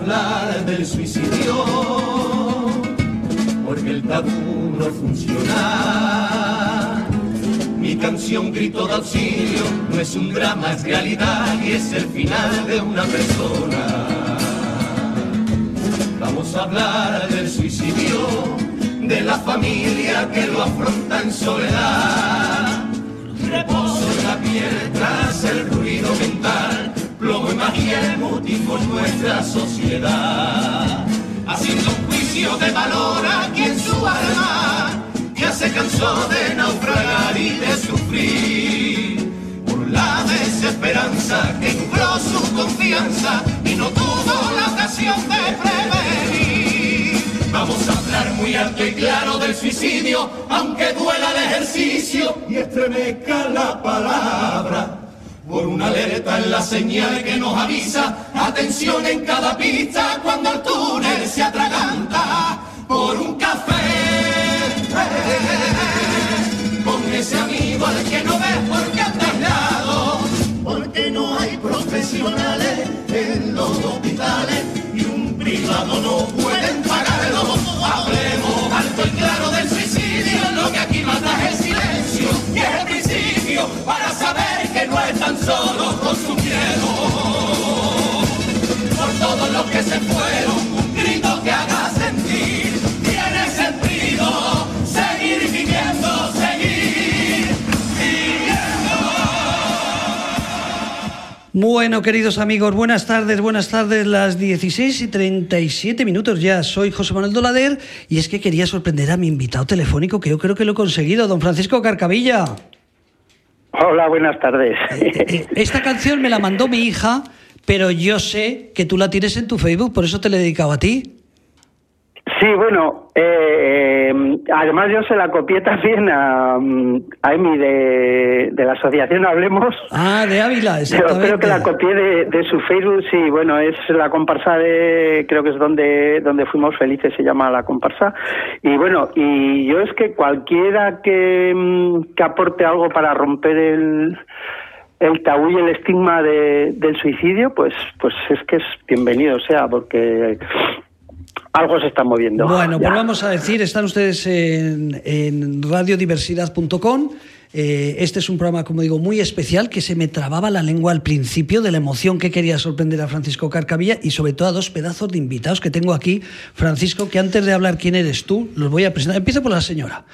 Hablar del suicidio, porque el tabú no funciona. Mi canción Grito de Auxilio no es un drama, es realidad y es el final de una persona. Vamos a hablar del suicidio, de la familia que lo afronta en soledad. Reposo en la piel tras el magia motivo en nuestra sociedad. Haciendo un juicio de valor a quien su alma ya se cansó de naufragar y de sufrir por la desesperanza que nubló su confianza y no tuvo la ocasión de prevenir. Vamos a hablar muy alto y claro del suicidio, aunque duela el ejercicio y estremezca la palabra. Por una alerta en la señal que nos avisa, atención en cada pista cuando el túnel se atraganta. Por un café, con ese amigo al que no ves porque anda aislado, porque no hay profesionales en los hospitales y un privado no pueden pagarlo. Por todos los que se fueron, un grito que haga sentir, tiene sentido. Seguir viviendo, seguir Bueno, queridos amigos, buenas tardes, buenas tardes, las 16 y 37 minutos. Ya. Soy José Manuel Dolader y es que quería sorprender a mi invitado telefónico, que yo creo que lo he conseguido, don Francisco Carcavilla. Hola, buenas tardes. Eh, Esta canción me la mandó mi hija, pero yo sé que tú la tienes en tu Facebook, por eso te la he dedicado a ti. Sí, bueno, eh, además yo se la copié también a, a Emi de, de la asociación Hablemos. Ah, de Ávila, exactamente. creo que la copié de, de su Facebook, sí, bueno, es la comparsa de, creo que es donde, donde fuimos felices, se llama la comparsa. Y bueno, y yo es que cualquiera que, mm, que aporte algo para romper el, el tabú y el estigma de- del suicidio, pues, pues es que es bienvenido sea, porque algo se está moviendo. Bueno, ya. pues vamos a decir, están ustedes en, en radiodiversidad.com. Eh, este es un programa, como digo, muy especial que se me trababa la lengua al principio de la emoción que quería sorprender a Francisco Carcavilla y sobre todo a dos pedazos de invitados que tengo aquí. Francisco, que antes de hablar quién eres tú, los voy a presentar. Empiezo por la señora.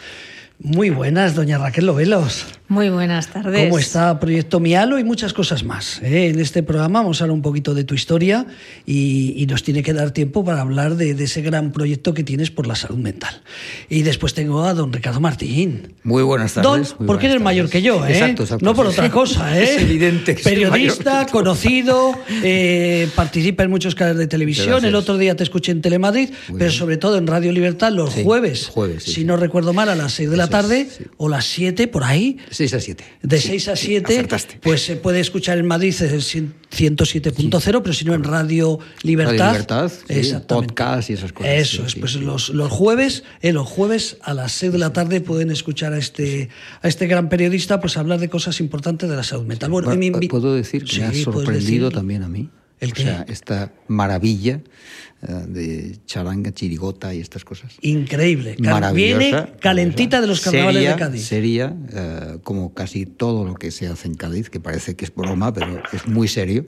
Muy buenas, doña Raquel Lobelos. Muy buenas tardes. ¿Cómo está Proyecto Mialo y muchas cosas más? eh? En este programa vamos a hablar un poquito de tu historia y, y nos tiene que dar tiempo para hablar de, de ese gran proyecto que tienes por la salud mental. Y después tengo a don Ricardo Martín. Muy buenas tardes. Don, muy porque buenas eres mayor tardes. que yo, ¿eh? Exacto, exacto. No por otra cosa, ¿eh? Es evidente que Periodista, mayor conocido, eh, participa en muchos canales de televisión. Gracias. El otro día te escuché en Telemadrid, Muy pero bien. sobre todo en Radio Libertad los Sí, jueves. jueves, sí, si sí. no recuerdo mal, a las 6 de la Es, tarde sí. o las 7 por ahí. 6 a 7. De Sí, 6 a sí, 7, acertaste. pues se puede escuchar en Madrid el 107.0, pero si no en Radio Libertad. Radio Libertad, sí, podcast y esas cosas, Eso sí, es, sí, pues sí. los, los jueves, eh, los jueves a las 6 de la tarde pueden escuchar a este, a este gran periodista pues hablar de cosas importantes de la salud mental. Bueno, y me invi- Puedo decir que Sí, me ha sorprendido también a mí. ¿El o sea, esta maravilla eh, de charanga, chirigota y estas cosas. Increíble. Maravillosa. Viene calentita de los carnavales Seria, de Cádiz. Seria, eh, como casi todo lo que se hace en Cádiz, que parece que es broma, pero es muy serio.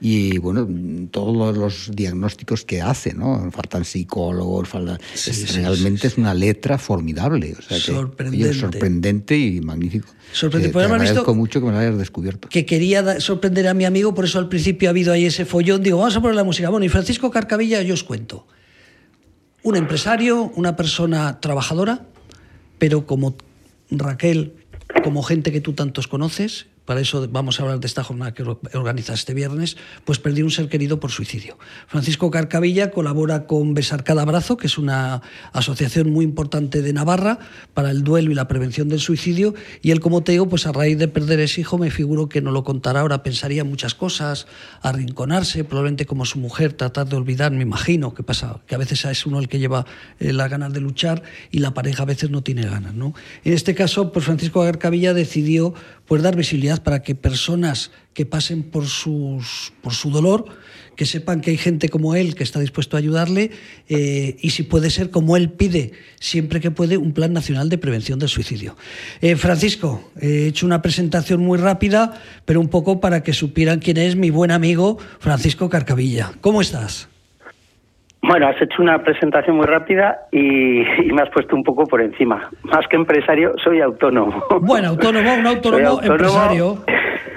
Y bueno, todos los, diagnósticos que hace, ¿no? Faltan psicólogos, falta, Sí, es- sí, realmente es una letra formidable. O sea que, oye, Sorprendente. sorprendente y magnífico. Sorprendente. Eh, Pues te visto- agradezco mucho que me lo hayas descubierto. que quería sorprender a mi amigo, por eso al principio ha habido ahí ese follón. Digo, vamos a poner la música. Bueno, y Francisco Carcavilla, yo os cuento. Un empresario, una persona trabajadora, pero como Raquel, como gente que tú tantos conoces, para eso vamos a hablar de esta jornada que or- organiza este viernes, pues perdió un ser querido por suicidio. Francisco Carcavilla colabora con Besar Cada Abrazo, que es una asociación muy importante de Navarra para el duelo y la prevención del suicidio, y él, como te digo, pues a raíz de perder ese hijo, me figuro que no lo contará ahora, pensaría muchas cosas, arrinconarse, probablemente como su mujer, tratar de olvidar, me imagino, que pasa, que a veces es uno el que lleva eh, las ganas de luchar y la pareja a veces no tiene ganas, ¿no? En este caso, pues Francisco Carcavilla decidió pues dar visibilidad para que personas que pasen por, sus, por su dolor, que sepan que hay gente como él que está dispuesto a ayudarle eh, y si puede ser como él pide, siempre que puede, un plan nacional de prevención del suicidio. Eh, Francisco, he hecho una presentación muy rápida, pero un poco para que supieran quién es mi buen amigo Francisco Carcavilla. ¿Cómo estás? Bueno, has hecho una presentación muy rápida y, me has puesto un poco por encima. Más que empresario, soy autónomo. Bueno, autónomo, un autónomo, empresario.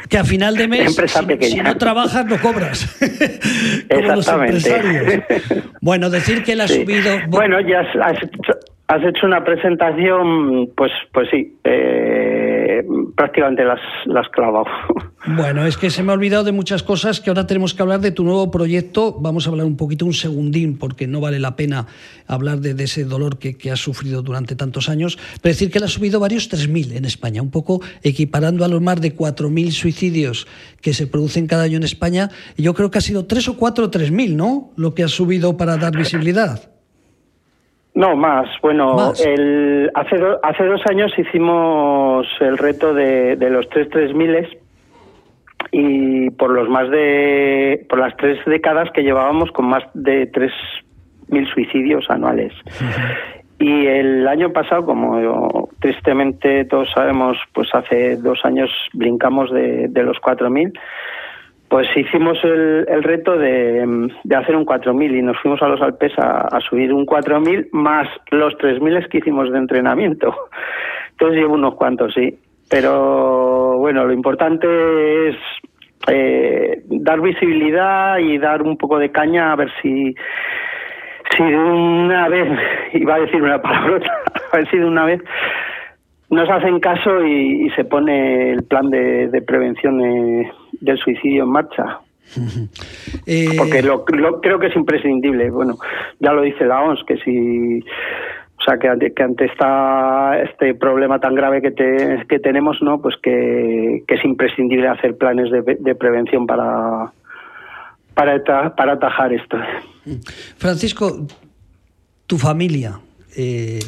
Que a final de mes, si, no trabajas, no cobras. Como los empresarios. Bueno, decir que él ha subido. Bueno, ya has, has, hecho, una presentación, pues, pues sí. Eh, prácticamente las, las clavado. Bueno, es que se me ha olvidado de muchas cosas que ahora tenemos que hablar de tu nuevo proyecto. Vamos a hablar un poquito, un segundín, porque no vale la pena hablar de, ese dolor que, que, has sufrido durante tantos años. Pero decir que él ha subido varios 3.000 en España, un poco equiparando a los más de 4.000 suicidios que se producen cada año en España. Y yo creo que ha sido 3 o 4 o 3.000, ¿no? Lo que ha subido para dar visibilidad. No, más. Bueno, El, hace, hace dos años hicimos el reto de, de los tres tres miles y por los más de por las tres décadas que llevábamos con más de tres mil suicidios anuales. Y el año pasado, como tristemente todos sabemos, pues hace dos años brincamos de, de los cuatro mil pues hicimos el, el reto de, de, hacer un 4000 y nos fuimos a los Alpes a, subir un 4000 más los 3000 que hicimos de entrenamiento. Entonces llevo unos cuantos, sí. Pero bueno, lo importante es eh, dar visibilidad y dar un poco de caña a ver si si de una vez, iba a decir una palabra, a ver si de una vez nos hacen caso y, se pone el plan de, prevención del suicidio en marcha. Eh, Porque lo, creo que es imprescindible. Bueno, ya lo dice la OMS, que si. O sea, que ante, que ante esta, este problema tan grave que, que tenemos, ¿no? Pues que, es imprescindible hacer planes de, prevención para, para, para atajar esto. Francisco, tu familia. Eh,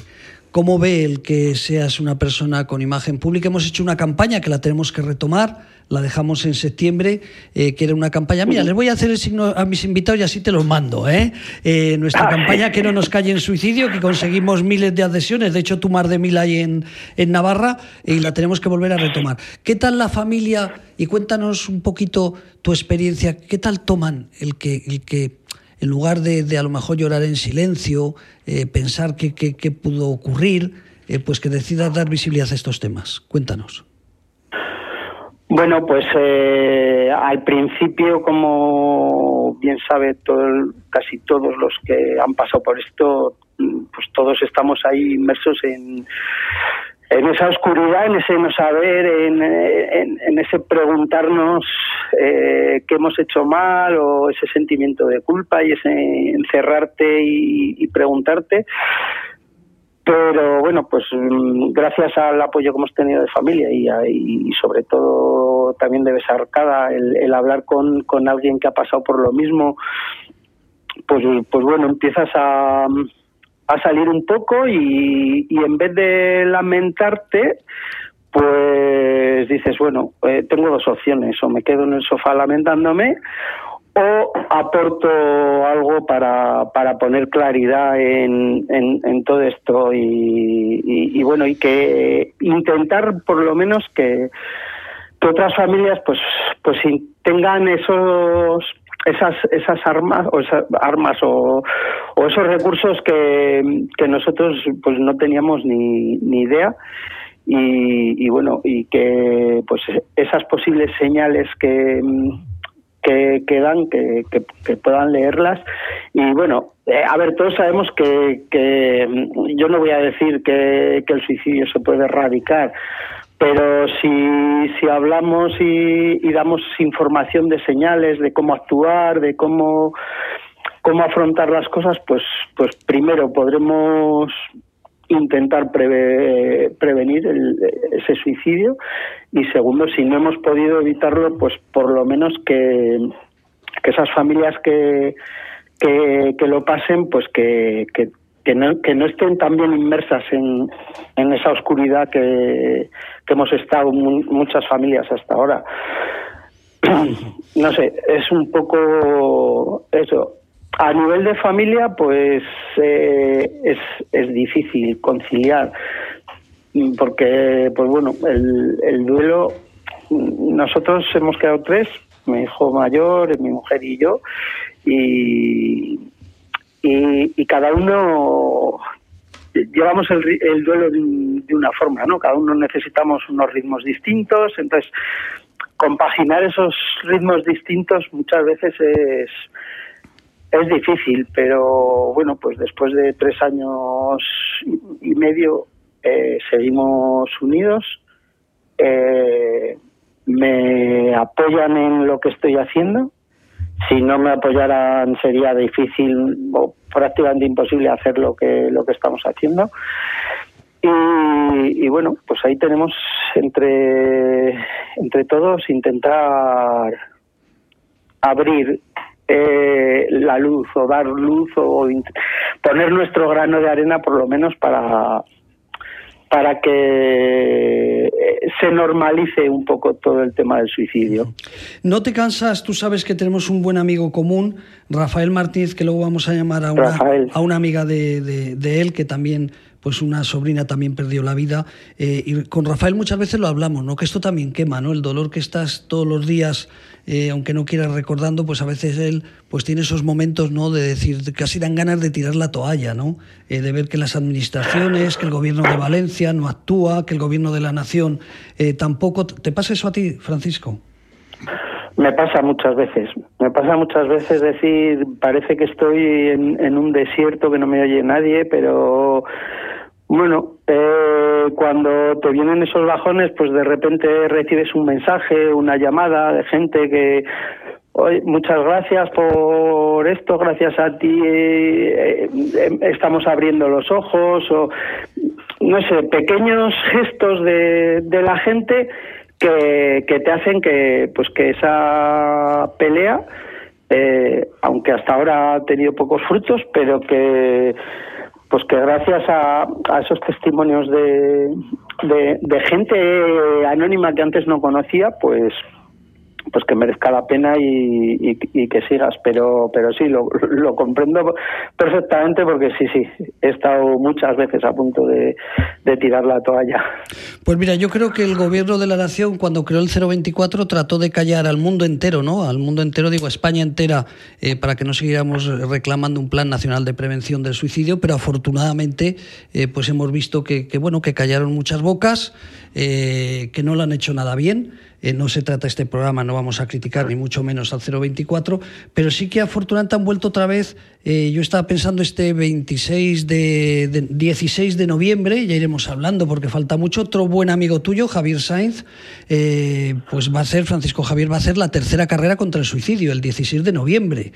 ¿Cómo ve el que seas una persona con imagen pública? Hemos hecho una campaña que la tenemos que retomar, la dejamos en septiembre, eh, que era una campaña. Mira, les voy a hacer el signo a mis invitados y así te los mando. ¿eh? eh nuestra ah, campaña Que no nos calle en suicidio, que conseguimos miles de adhesiones, de hecho tú más de mil hay en, en Navarra y la tenemos que volver a retomar. ¿Qué tal la familia? Y cuéntanos un poquito tu experiencia. ¿Qué tal toman el que, el que en lugar de, a lo mejor llorar en silencio, eh, pensar qué, qué, pudo ocurrir, eh, pues que decida dar visibilidad a estos temas. Cuéntanos. Bueno, pues eh, al principio, como bien sabe todo, casi todos los que han pasado por esto, pues todos estamos ahí inmersos en, en esa oscuridad, en ese no saber, en, ese preguntarnos eh, qué hemos hecho mal o ese sentimiento de culpa y ese encerrarte y, preguntarte. Pero bueno, pues mm, gracias al apoyo que hemos tenido de familia y, sobre todo también de Besarcada, el, el hablar con, con alguien que ha pasado por lo mismo, pues, pues bueno, empiezas a a salir un poco y, en vez de lamentarte, pues dices, bueno, eh, tengo dos opciones, o me quedo en el sofá lamentándome o aporto algo para, para poner claridad en, en, todo esto y, bueno, y que intentar por lo menos que, que otras familias pues, pues tengan esos esas esas armas o esas armas o, o esos recursos que, que, nosotros pues no teníamos ni, ni idea. Y, y, bueno y que pues esas posibles señales que que, que dan que, que, puedan leerlas. Y bueno eh, a ver todos sabemos que, que yo no voy a decir que, que el suicidio se puede erradicar pero si, si hablamos y, damos información de señales, de cómo actuar, de cómo, cómo afrontar las cosas, pues, pues primero podremos intentar prevenir ese suicidio y segundo, si no hemos podido evitarlo, pues por lo menos que, que esas familias que, que, lo pasen, pues que, que que no, que no estén también inmersas en, en esa oscuridad que, que hemos estado muchas familias hasta ahora. no sé, es un poco eso. A nivel de familia, pues eh, es, es difícil conciliar, porque, pues bueno, el, el duelo, nosotros hemos quedado tres, mi hijo mayor, mi mujer y yo, y, y, cada uno llevamos el, el duelo de, una forma, ¿no? Cada uno necesitamos unos ritmos distintos, entonces compaginar esos ritmos distintos muchas veces es es difícil, pero bueno, pues después de tres años y medio eh, seguimos unidos. Eh, me apoyan en lo que estoy haciendo si no me apoyaran sería difícil o prácticamente imposible hacer lo que lo que estamos haciendo. Y, bueno pues ahí tenemos entre entre todos intentar abrir eh, la luz o dar luz o poner nuestro grano de arena por lo menos para para que eh, se normalice un poco todo el tema del suicidio. No te cansas, tú sabes que tenemos un buen amigo común, Rafael Martínez, que luego vamos a llamar a una, a una amiga de, de, él, que también pues una sobrina también perdió la vida. Eh, y con Rafael muchas veces lo hablamos, ¿no? Que esto también quema, ¿no? El dolor que estás todos los días, eh, aunque no quieras recordando, pues a veces él pues tiene esos momentos, ¿no? De decir, casi dan ganas de tirar la toalla, ¿no? Eh, de ver que las administraciones, que el gobierno de Valencia no actúa, que el gobierno de la nación tampoco. ¿Te pasa eso a ti, Francisco? Me pasa muchas veces, me pasa muchas veces decir, parece que estoy en un desierto que no me oye nadie, pero bueno, eh, cuando te vienen esos bajones, pues de repente recibes un mensaje, una llamada de gente que, Oye, muchas gracias por esto, gracias a ti eh, eh, estamos abriendo los ojos o no sé, pequeños gestos de, de la gente que, que, te hacen que pues que esa pelea, aunque hasta ahora ha tenido pocos frutos, pero que pues que gracias a, esos testimonios de, de, gente anónima que antes no conocía, pues pues que merezca la pena y, que sigas. Pero, pero sí, lo, lo, comprendo perfectamente porque sí, sí, he estado muchas veces a punto de, tirar la toalla. Pues mira, yo creo que el gobierno de la nación, cuando creó el 024, trató de callar al mundo entero, ¿no? Al mundo entero, digo, a España entera, eh, para que no siguiéramos reclamando un plan nacional de prevención del suicidio, pero afortunadamente, eh, pues hemos visto que, que, bueno, que callaron muchas bocas, eh, que no lo han hecho nada bien. Eh, no se trata este programa, no vamos a criticar ni mucho menos al 024, pero sí que afortunadamente han vuelto otra vez. Eh, yo estaba pensando este 26 de, 16 de noviembre, ya iremos hablando porque falta mucho. Otro buen amigo tuyo, Javier Sainz, eh, pues va a ser, Francisco Javier va a hacer la tercera carrera contra el suicidio el 16 de noviembre,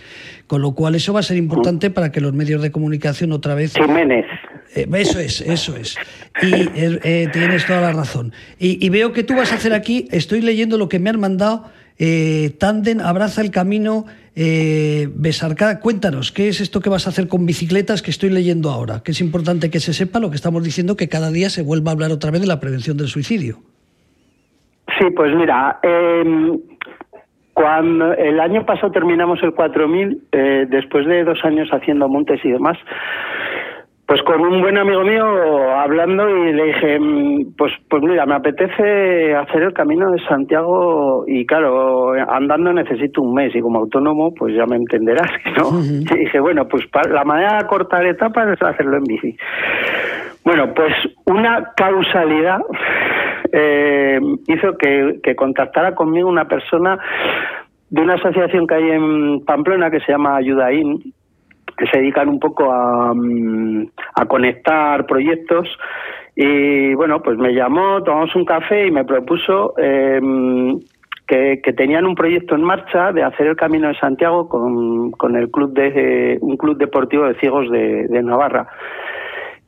con lo cual eso va a ser importante para que los medios de comunicación otra vez. Jiménez. Eso es, eso es. Y tienes toda la razón. Y, veo que tú vas a hacer aquí, estoy leyendo lo que me han mandado. Eh, Tanden abraza el camino eh. Cuéntanos, ¿qué es esto que vas a hacer con bicicletas que estoy leyendo ahora? Que es importante que se sepa lo que estamos diciendo, que cada día se vuelva a hablar otra vez de la prevención del suicidio. Sí, pues mira, em, cuando el año pasado terminamos el 4000, eh, después de dos años haciendo montes y demás, pues con un buen amigo mío hablando y le dije, mm, pues, pues mira, me apetece hacer el camino de Santiago y claro, andando necesito un mes y como autónomo, pues ya me entenderás, ¿no? Y dije, bueno, pues la manera de cortar etapas es hacerlo en bici. Bueno, pues una causalidad eh, hizo que, que contactara conmigo una persona de una asociación que hay en Pamplona que se llama Ayudaín, que se dedican un poco a, mm, a conectar proyectos y bueno, pues me llamó, tomamos un café y me propuso em, que, tenían un proyecto en marcha de hacer el Camino de Santiago con, con el club de un club deportivo de ciegos de, de Navarra.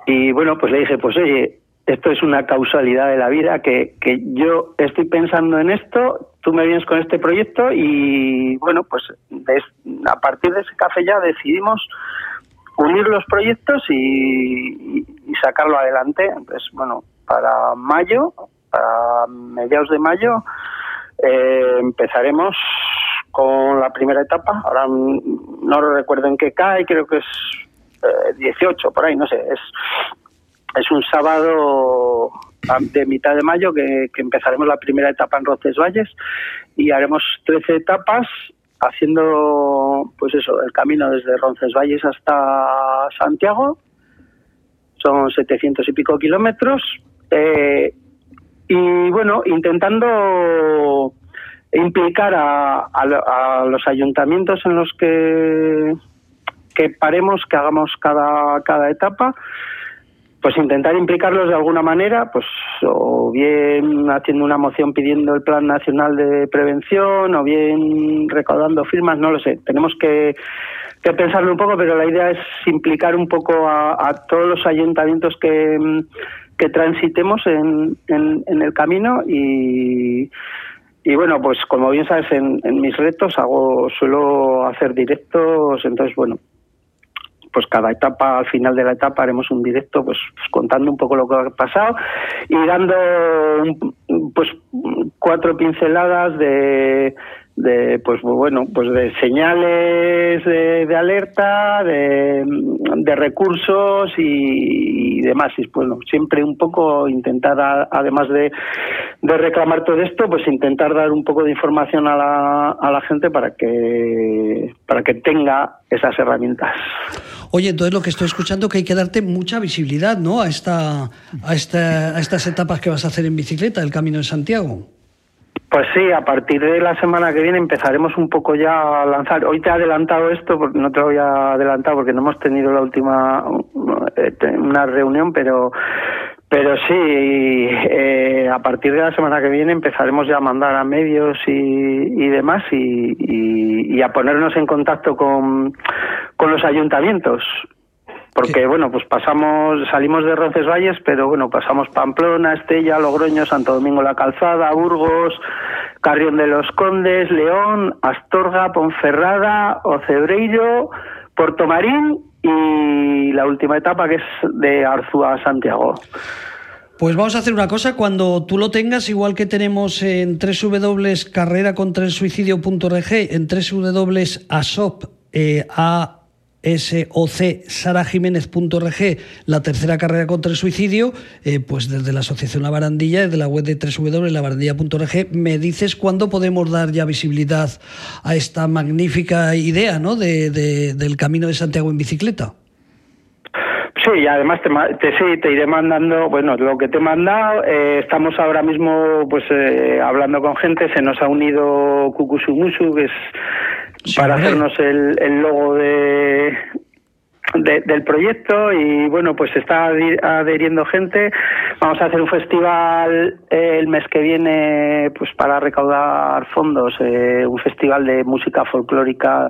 Y bueno, pues le dije, pues oye, esto es una causalidad de la vida, que, que yo estoy pensando en esto, tú me vienes con este proyecto y bueno, pues a partir de ese café ya decidimos unir los proyectos y, sacarlo adelante. Entonces, bueno, para mayo, para mediados de mayo, eh, empezaremos con la primera etapa. Ahora no recuerdo en qué cae, creo que es 18, por ahí, no sé. Es, es un sábado de mitad de mayo que, empezaremos la primera etapa en Roncesvalles y haremos 13 etapas haciendo pues eso el camino desde Roncesvalles hasta Santiago. Son 700 y pico kilómetros eh, y bueno intentando implicar a, a, los ayuntamientos en los que que paremos que hagamos cada cada etapa pues intentar implicarlos de alguna manera, pues o bien haciendo una moción pidiendo el Plan Nacional de Prevención, o bien recaudando firmas, no lo sé. Tenemos que, pensarlo un poco, pero la idea es implicar un poco a, todos los ayuntamientos que, que transitemos en, en, el camino y, y bueno, pues como bien sabes, en, en mis retos hago suelo hacer directos, entonces bueno, pues cada etapa, al final de la etapa haremos un directo pues, pues, contando un poco lo que ha pasado y dando pues cuatro pinceladas de de pues bueno pues de señales de, alerta de, recursos y, demás y bueno siempre un poco intentar además de, de, reclamar todo esto pues intentar dar un poco de información a la, a la gente para que para que tenga esas herramientas Oye, entonces lo que estoy escuchando que hay que darte mucha visibilidad, ¿no? A esta, a esta, a estas etapas que vas a hacer en bicicleta, el Camino de Santiago. Pues sí, a partir de la semana que viene empezaremos un poco ya a lanzar. Hoy te he adelantado esto, porque no te lo voy a adelantar porque no hemos tenido la última eh, una reunión, pero pero sí, eh, a partir de la semana que viene empezaremos ya a mandar a medios y, demás y, y, a ponernos en contacto con, con los ayuntamientos porque bueno, pues pasamos, salimos de Roncesvalles, pero bueno, pasamos Pamplona, Estella, Logroño, Santo Domingo la Calzada, Burgos, Carrión de los Condes, León, Astorga, Ponferrada, Ocebreiro, Marín y la última etapa que es de Arzúa a Santiago. Pues vamos a hacer una cosa, cuando tú lo tengas, igual que tenemos en www.carreracontraelsuicidio.org, en www.asop, eh, a SOC la tercera carrera contra el suicidio, eh, pues desde la Asociación La Barandilla, desde la web de www.labarandilla.org, me dices cuándo podemos dar ya visibilidad a esta magnífica idea ¿no? de, del Camino de Santiago en bicicleta. Sí, y además te, te, te iré mandando, bueno, lo que te he mandado, eh, estamos ahora mismo pues eh, hablando con gente, se nos ha unido Kukusumusu, que es para hacernos el, el logo de, del proyecto y bueno pues está adheriendo gente. Vamos a hacer un festival el mes que viene pues para recaudar fondos eh, un festival de música folclórica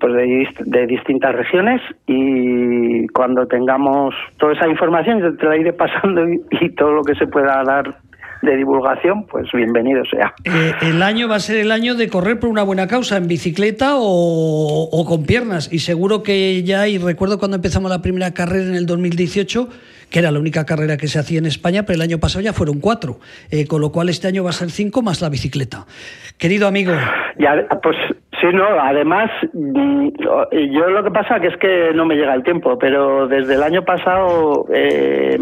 pues de, de, distintas regiones y cuando tengamos toda esa información te la iré pasando y todo lo que se pueda dar de divulgación, pues bienvenido sea. Eh, el año va a ser el año de correr por una buena causa, en bicicleta o, con piernas. Y seguro que ya, y recuerdo cuando empezamos la primera carrera en el 2018, que era la única carrera que se hacía en España, pero el año pasado ya fueron cuatro. Eh, con lo cual este año va a ser cinco más la bicicleta. Querido amigo. Ya, pues Sí, no, además, mm, yo lo que pasa que es que no me llega el tiempo, pero desde el año pasado eh,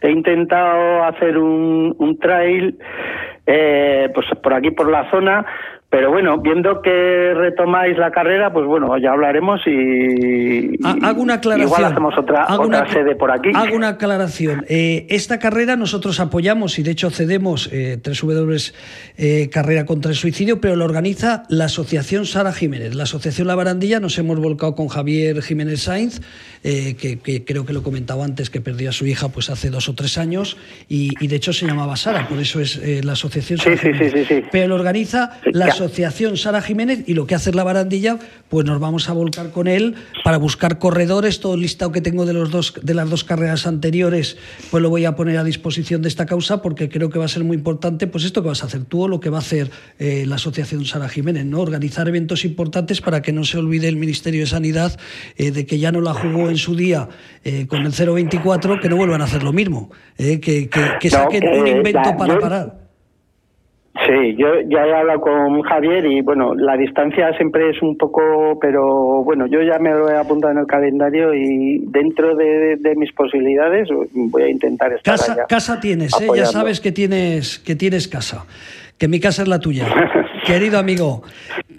he intentado hacer un, un trail eh, pues por aquí, por la zona, pero bueno, viendo que retomáis la carrera, pues bueno, ya hablaremos y. Hago una aclaración. Igual hacemos otra, otra sede por aquí. Hago una aclaración. Eh, esta carrera nosotros apoyamos y de hecho cedemos eh, W eh, Carrera contra el Suicidio, pero lo organiza la Asociación Sara Jiménez. La Asociación La Barandilla nos hemos volcado con Javier Jiménez Sainz, eh, que, creo que lo comentaba antes, que perdió a su hija pues hace dos o tres años y, de hecho se llamaba Sara, por eso es la Asociación Sara sí, Sí, sí, pero lo organiza la Asociación Asociación Sara Jiménez y lo que hace la barandilla, pues nos vamos a volcar con él para buscar corredores, todo el listado que tengo de, los dos, de las dos carreras anteriores, pues lo voy a poner a disposición de esta causa porque creo que va a ser muy importante, pues esto que vas a hacer tú o lo que va a hacer eh, la Asociación Sara Jiménez, ¿no? Organizar eventos importantes para que no se olvide el Ministerio de Sanidad eh, de que ya no la jugó en su día eh, con el 024, que no vuelvan a hacer lo mismo, que, que, que, saquen un invento para parar. Sí, yo ya he hablado con Javier y bueno, la distancia siempre es un poco, pero bueno, yo ya me lo he apuntado en el calendario y dentro de, mis posibilidades voy a intentar estar casa, Casa tienes, ¿eh? ya sabes que tienes que tienes casa, que mi casa es la tuya. Querido amigo,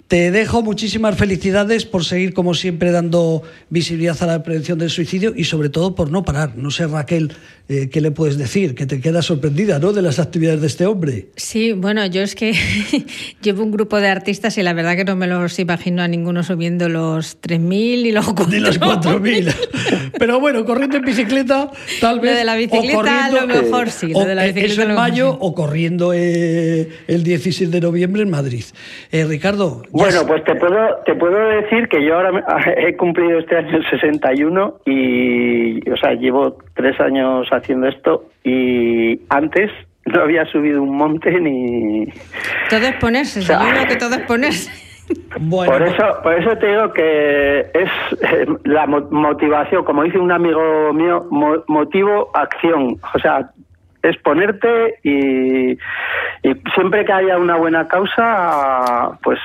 te dejo muchísimas felicidades por seguir, como siempre, dando visibilidad a la prevención del suicidio y, sobre todo, por no parar. No sé, Raquel, eh, ¿qué le puedes decir? Que te quedas sorprendida, ¿no?, de las actividades de este hombre. Sí, bueno, yo es que llevo un grupo de artistas y la verdad que no me los imagino a ninguno subiendo los 3.000 y luego Ni los 4.000. Pero bueno, corriendo en bicicleta, tal vez. Lo de la bicicleta, a lo mejor sí. Lo de la bicicleta, eso en mayo o corriendo eh, el 16 de noviembre en Madrid. Eh, Ricardo. Bueno, pues te puedo, te puedo decir que yo ahora he cumplido este año el 61 y, o sea, llevo tres años haciendo esto y antes no había subido un monte ni... Todo es ponerse, que todo es ponerse. Bueno. Por eso, por eso te digo que es eh, la motivación, como dice un amigo mío, motivo acción. O sea, es ponerte y, siempre que haya una buena causa, pues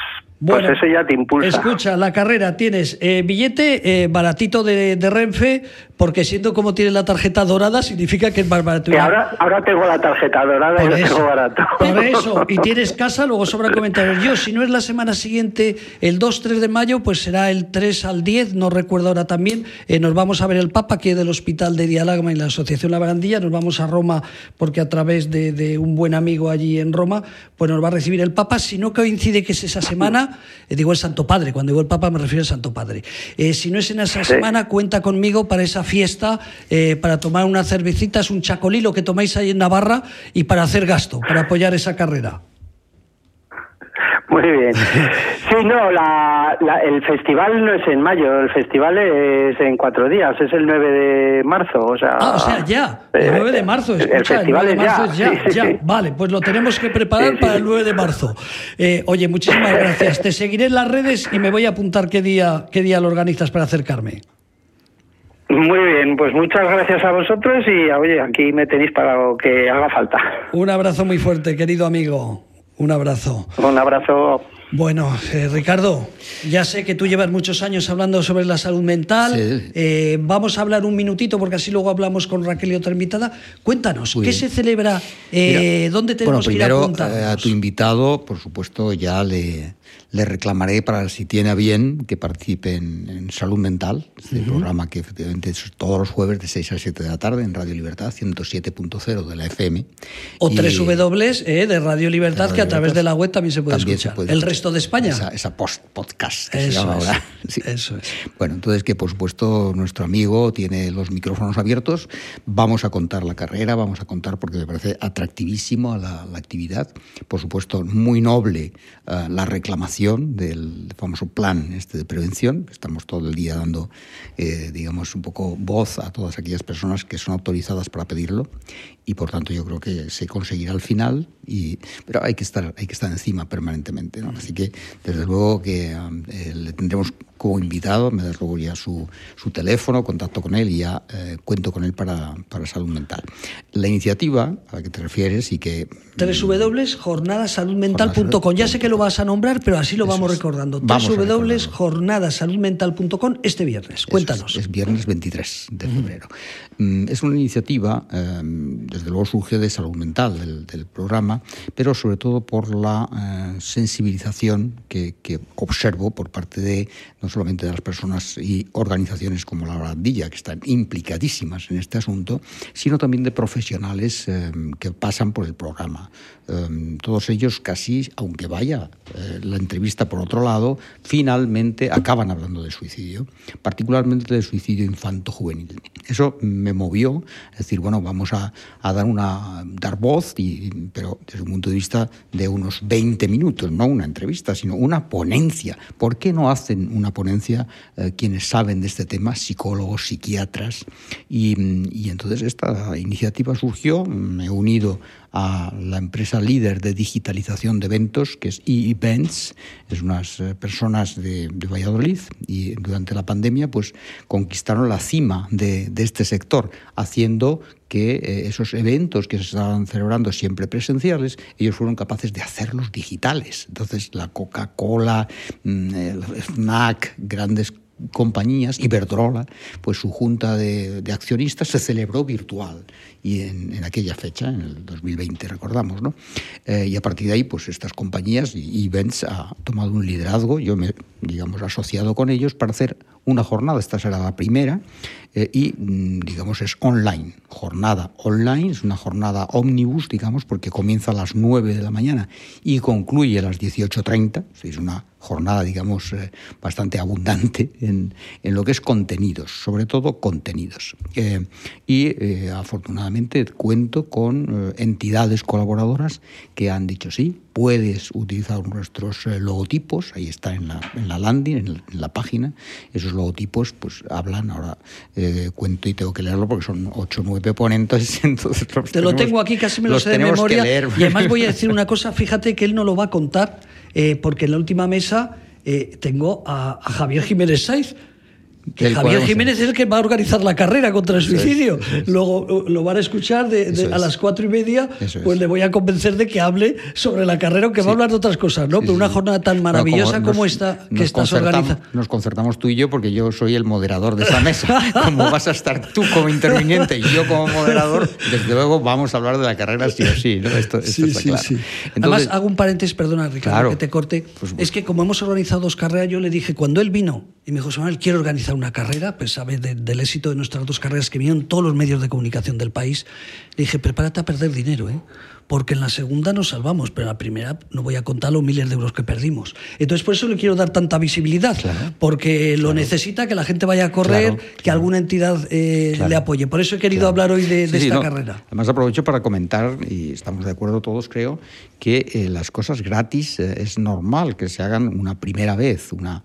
pues eso ya te impulsa. Escucha, la carrera tienes eh, billete eh, baratito de, de, Renfe, porque siendo como tienes la tarjeta dorada, significa que es más barato. ahora, ahora tengo la tarjeta dorada y lo tengo barato. Por eso, y tienes casa, luego sobra comentarios. Yo, si no es la semana siguiente, el 2-3 de mayo, pues será el 3 al 10, no recuerdo ahora también. Eh, nos vamos a ver el Papa, que es del Hospital de Dialagma y la Asociación La Barandilla. Nos vamos a Roma, porque a través de, de un buen amigo allí en Roma, pues nos va a recibir el Papa. Si no coincide que es esa semana eh, digo el Santo Padre, cuando digo el Papa me refiero al Santo Padre. Eh, si no es en esa semana, cuenta conmigo para esa fiesta, eh, para tomar unas cervecitas, un chacolí, lo que tomáis ahí en Navarra, y para hacer gasto, para apoyar esa carrera. Muy bien. Sí, no, el festival no es en mayo, el festival es en cuatro días, es el 9 de marzo, o sea... Ah, o sea, ya, el 9 de marzo, escucha, el festival el 9 de marzo es ya, ya, ya. Vale, pues lo tenemos que preparar para el 9 de marzo. Eh, oye, muchísimas gracias, te seguiré en las redes y me voy a apuntar qué día, qué día lo organizas para acercarme. Muy bien, pues muchas gracias a vosotros y oye, aquí me tenéis para lo que haga falta. Un abrazo muy fuerte, querido amigo. Un abrazo. Un abrazo. Bueno, eh, Ricardo, ya sé que tú llevas muchos años hablando sobre la salud mental. Eh, vamos a hablar un minutito porque así luego hablamos con Raquel y otra invitada. Cuéntanos, ¿qué se celebra? Eh, ¿Dónde tenemos bueno, primero, que ir a, a tu invitado, por supuesto, ya le, le reclamaré para si tiene a bien que participe en, Salud Mental, este programa que efectivamente es todos los jueves de 6 a 7 de la tarde en Radio Libertad 107.0 de la FM. O tres W eh, de Radio Libertad, que a través de la web también se puede escuchar. El resto de España. Esa, post podcast que eso se llama es, ahora. Eso es. Bueno, entonces que por supuesto nuestro amigo tiene los micrófonos abiertos. Vamos a contar la carrera, vamos a contar porque me parece atractivísimo la, la actividad. Por supuesto, muy noble uh, la reclamación del famoso plan este de prevención, estamos todo el día dando, eh, digamos, un poco voz a todas aquellas personas que son autorizadas para pedirlo y por tanto yo creo que se conseguirá al final, y, pero hay que estar, hay que estar encima permanentemente. ¿no? Así que desde luego que eh, le tendremos como invitado, me das luego ya su, su teléfono, contacto con él y ya eh, cuento con él para, para salud mental. La iniciativa a la que te refieres y que... www.jornadasaludmental.com Ya sé que lo vas a nombrar, pero así lo vamos recordando. www.jornadasaludmental.com este viernes. Cuéntanos. Es, viernes 23 de febrero. Mm, es una iniciativa, em, desde luego surge de salud mental del, programa, pero sobre todo por la eh, sensibilización que, observo por parte de no solamente de las personas y organizaciones como la Barandilla, que están implicadísimas en este asunto, sino también de profesionales eh, que pasan por el programa. Eh, todos ellos casi, aunque vaya la entrevista por otro lado, finalmente acaban hablando de suicidio, particularmente del suicidio infanto-juvenil. Eso me movió, es decir, bueno, vamos a, a dar, una, dar voz, y, pero desde un punto de vista de unos 20 minutos, no una entrevista, sino una ponencia. ¿Por qué no hacen una ponencia eh, quienes saben de este tema, psicólogos, psiquiatras? Y, y entonces esta iniciativa surgió, me he unido a la empresa líder de digitalización de eventos, que es eEvents, es unas eh, personas de, Valladolid y durante la pandemia pues conquistaron la cima de, este sector, haciendo que eh, esos eventos que se estaban celebrando siempre presenciales, ellos fueron capaces de hacerlos digitales. Entonces la Coca-Cola, mm, el Snack, grandes compañías, Iberdrola, pues su junta de, accionistas se celebró virtual y en, aquella fecha, en el 2020, recordamos, ¿no? Eh, y a partir de ahí, pues estas compañías y Events ha tomado un liderazgo, yo me, digamos, asociado con ellos para hacer una jornada, esta será la primera, eh, y mm, digamos es online, jornada online, es una jornada ómnibus, digamos, porque comienza a las 9 de la mañana y concluye a las 18.30, es una jornada, digamos, eh, bastante abundante en, en, lo que es contenidos, sobre todo contenidos. Eh, y afortunadamente cuento con entidades colaboradoras que han dicho sí, puedes utilizar nuestros eh, logotipos, ahí está en la, en la landing, en la, página, esos logotipos pues hablan, ahora eh, cuento y tengo que leerlo porque son ocho o nueve ponentes, entonces... Te lo tengo aquí, casi me lo sé de memoria, y además voy a decir una cosa, fíjate que él no lo va a contar, eh, porque en la última mesa tengo a, a Javier Jiménez Saiz, que Javier Jiménez es el que va a organizar la carrera contra el suicidio. Luego lo van a escuchar a las cuatro y media, pues le voy a convencer de que hable sobre la carrera, que va a hablar de otras cosas, ¿no? Pero una jornada tan maravillosa como, esta que estás organizando. Nos concertamos tú y yo porque yo soy el moderador de esa mesa. como vas a estar tú como interviniente y yo como moderador, desde luego vamos a hablar de la carrera sí o sí, ¿no? Esto, está claro. Además, hago un paréntesis, perdona, Ricardo, que te corte. es que como hemos organizado dos carreras, yo le dije, cuando él vino y me dijo, Samuel, quiero organizar una carrera, pues sabe del éxito de nuestras dos carreras que vinieron todos los medios de comunicación del país. Le dije, prepárate a perder dinero, ¿eh? porque en la segunda nos salvamos, pero en la primera no voy a contar los miles de euros que perdimos. Entonces, por eso le quiero dar tanta visibilidad, porque lo necesita que la gente vaya a correr, que alguna entidad eh, le apoye. Por eso he querido hablar hoy de, esta carrera. Además, aprovecho para comentar, y estamos de acuerdo todos, creo, que eh, las cosas gratis eh, es normal que se hagan una primera vez, una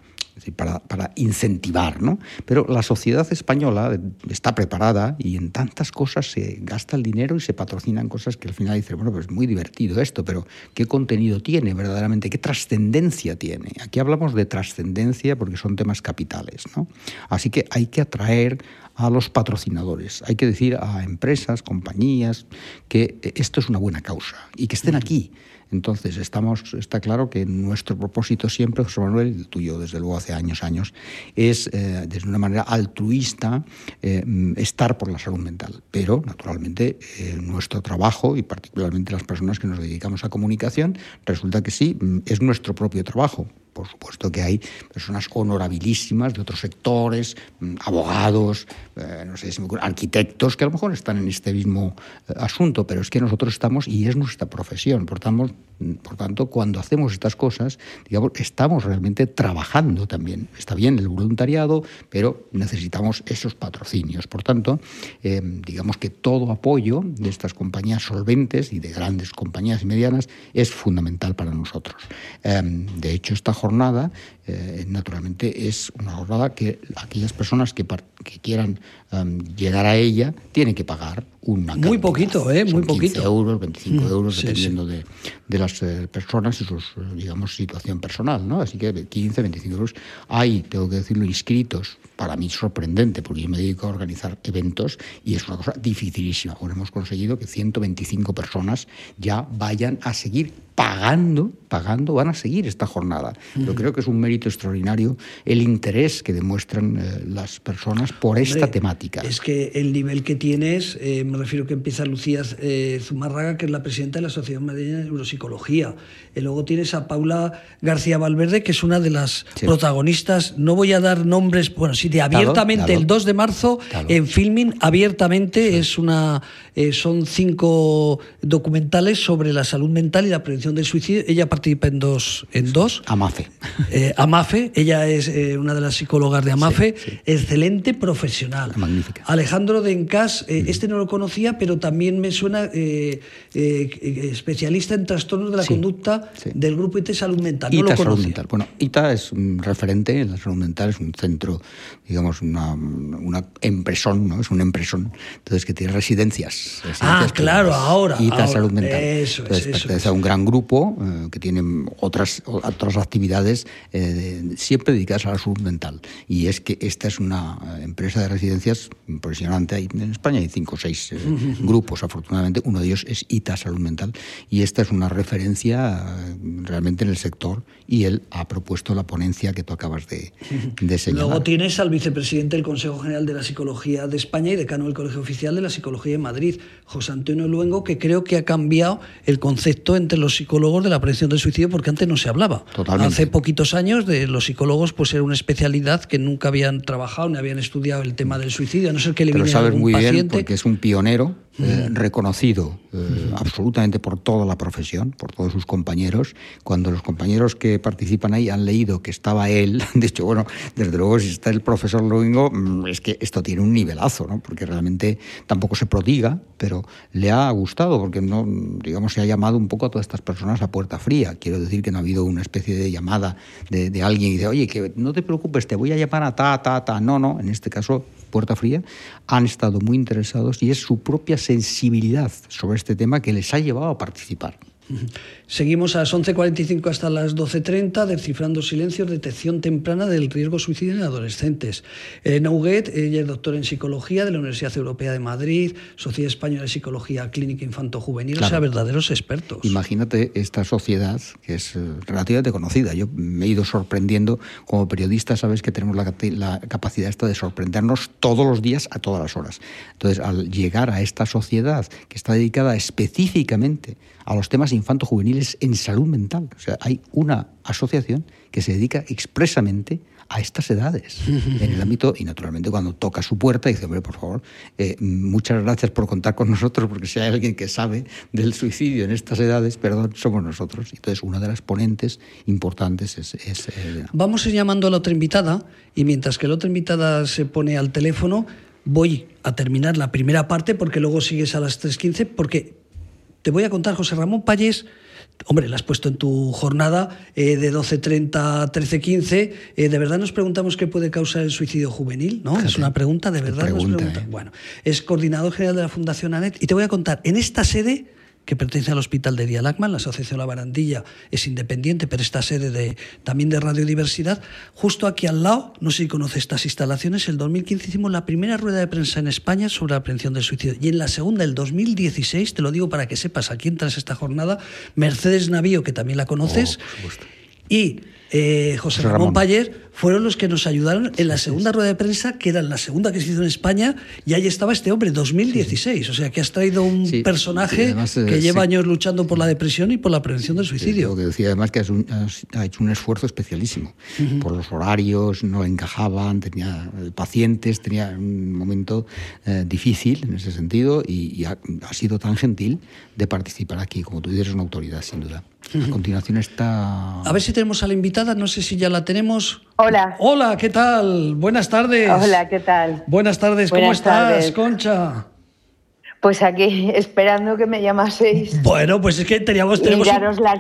para, para, incentivar, ¿no? Pero la sociedad española está preparada y en tantas cosas se gasta el dinero y se patrocinan cosas que al final dices, bueno, pues es muy divertido esto, pero ¿qué contenido tiene verdaderamente? ¿Qué trascendencia tiene? Aquí hablamos de trascendencia porque son temas capitales, ¿no? Así que hay que atraer a los patrocinadores, hay que decir a empresas, compañías, que esto es una buena causa y que estén aquí. Entonces, estamos, está claro que nuestro propósito siempre, José Manuel, el tuyo desde luego hace años, años, es eh, desde una manera altruista eh, estar por la salud mental. Pero, naturalmente, eh, nuestro trabajo, y particularmente las personas que nos dedicamos a comunicación, resulta que sí, mm, es nuestro propio trabajo por supuesto que hay personas honorabilísimas de otros sectores, mm, abogados, eh, no sé, arquitectos, que a lo mejor están en este mismo eh, asunto, pero es que nosotros estamos, y es nuestra profesión, por tanto, mm, por tanto, cuando hacemos estas cosas, digamos, estamos realmente trabajando también. Está bien el voluntariado, pero necesitamos esos patrocinios. Por tanto, eh, digamos que todo apoyo de estas compañías solventes y de grandes compañías y medianas es fundamental para nosotros. de hecho, esta jornada jornada, eh, naturalmente es una jornada que aquellas personas que, que quieran um, llegar a ella tienen que pagar una Muy poquito, ¿eh? Muy poquito. euros, 25 mm, euros, dependiendo De, de, las eh, personas y su, digamos, situación personal, ¿no? Así que 15, 25 euros. Hay, tengo que decirlo, inscritos, para mí sorprendente, porque yo me dedico a organizar eventos y es una cosa dificilísima. Ahora hemos conseguido que 125 personas ya vayan a seguir pagando, pagando, van a seguir esta jornada. Yo creo que es un mérito extraordinario el interés que demuestran eh, las personas por esta temática. Es que el nivel que tienes, eh, me refiero que empieza Lucía eh, Zumarraga, que es la presidenta de la Sociedad Madrileña de Neuropsicología. Y luego tienes a Paula García Valverde, que es una de las protagonistas, no voy a dar nombres, bueno, sí, de abiertamente el 2 de marzo en Filming, abiertamente, es una, son cinco documentales sobre la salud mental y la prevención del suicidio. Ella participa en dos. En dos. Amafe. Eh, Amafe, ella es eh, una de las psicólogas de Amafe, excelente profesional. Magnífica. Alejandro Dencas, eh, este no lo conocía, pero también me suena eh, especialista en trastornos de la conducta del grupo IT Salud Mental. No ITA Salud Mental. Bueno, ITA es un referente en la salud mental, es un centro, digamos, una, una empresón, ¿no? Es un empresón, entonces que tiene residencias. ah, claro, ahora. ITA Salud Mental. Eso entonces, es, pertenece a un gran grupo eh, que tiene otras, otras actividades siempre dedicadas a la salud mental. Y es que esta es una empresa de residencias impresionante. En España hay cinco o seis eh, grupos, afortunadamente. Uno de ellos es ITA Salud Mental. Y esta es una referencia eh, realmente en el sector. Y él ha propuesto la ponencia que tú acabas de, de señalar. Luego tienes al vicepresidente del Consejo General de la Psicología de España y decano del Colegio Oficial de la Psicología de Madrid, José Antonio Luengo, que creo que ha cambiado el concepto entre los psicólogos de la prevención del suicidio porque antes no se hablaba. Totalmente. Hace poquitos años de los psicólogos pues era una especialidad que nunca habían trabajado ni habían estudiado el tema del suicidio, a no ser que le Pero sabes muy paciente. bien porque es un pionero eh, reconocido eh, absolutamente por toda la profesión, por todos sus compañeros. Cuando los compañeros que participan ahí han leído que estaba él, de hecho, bueno, desde luego si está el profesor Luengo, mm, es que esto tiene un nivelazo, ¿no? Porque realmente tampoco se prodiga, pero le ha gustado porque no, digamos, se ha llamado un poco a todas estas personas a puerta fría. Quiero decir que no ha habido una especie de llamada de, de alguien y de, oye, que no te preocupes, te voy a llamar a ta, ta, ta. No, no, en este caso Puerta Fría, han estado muy interesados y es su propia sensibilidad sobre este tema que les ha llevado a participar. Seguimos a las 11.45 hasta las 12.30, descifrando silencios, detección temprana del riesgo suicidio en adolescentes. Elena Huguet, ella es doctora en psicología de la Universidad Europea de Madrid, Sociedad Española de Psicología Clínica Infanto-Juvenil, claro. o sea, verdaderos expertos. Imagínate esta sociedad que es eh, relativamente conocida. Yo me he ido sorprendiendo como periodista, sabes que tenemos la, la capacidad esta de sorprendernos todos los días a todas las horas. Entonces, al llegar a esta sociedad que está dedicada específicamente a los temas infanto-juveniles en salud mental. O sea, hay una asociación que se dedica expresamente a estas edades en el ámbito y naturalmente cuando toca su puerta dice hombre por favor eh, muchas gracias por contar con nosotros porque si hay alguien que sabe del suicidio en estas edades perdón somos nosotros entonces una de las ponentes importantes es, es eh, vamos a ir llamando a la otra invitada y mientras que la otra invitada se pone al teléfono voy a terminar la primera parte porque luego sigues a las 3.15 porque te voy a contar, José Ramón Payés, hombre, la has puesto en tu jornada eh, de 12.30 a 13.15. Eh, ¿De verdad nos preguntamos qué puede causar el suicidio juvenil? ¿No? Es una pregunta, ¿de verdad pregunta, nos preguntan? Eh. Bueno, es coordinador general de la Fundación ANET y te voy a contar, en esta sede que pertenece al Hospital de Día Lacman, la Asociación La Barandilla es independiente, pero está sede de, también de radiodiversidad. Justo aquí al lado, no sé si conoce estas instalaciones, el 2015 hicimos la primera rueda de prensa en España sobre la prevención del suicidio. Y en la segunda, el 2016, te lo digo para que sepas a quién tras esta jornada, Mercedes Navío, que también la conoces, oh, y eh, José, José Ramón, Ramón Payer fueron los que nos ayudaron en la segunda rueda de prensa, que era la segunda que se hizo en España, y ahí estaba este hombre, 2016. O sea, que has traído un Sí, personaje además, eh, que lleva sí. años luchando por la depresión y por la prevención del suicidio. Lo que decía además que has un- has- ha hecho un esfuerzo especialísimo por los horarios, no encajaban, tenía eh, pacientes, tenía un momento eh, difícil en ese sentido y, y ha, ha sido tan gentil de participar aquí. Como tú dices, es una autoridad, sin duda. A continuación está... A ver si tenemos a la invitada, no sé si ya la tenemos. Hola. Hola, ¿qué tal? Buenas tardes. Hola, ¿qué tal? Buenas tardes, ¿cómo Buenas estás, tardes. Concha? Pues aquí, esperando que me llamaseis Bueno, pues es que teníamos... y tenemos un- daros las,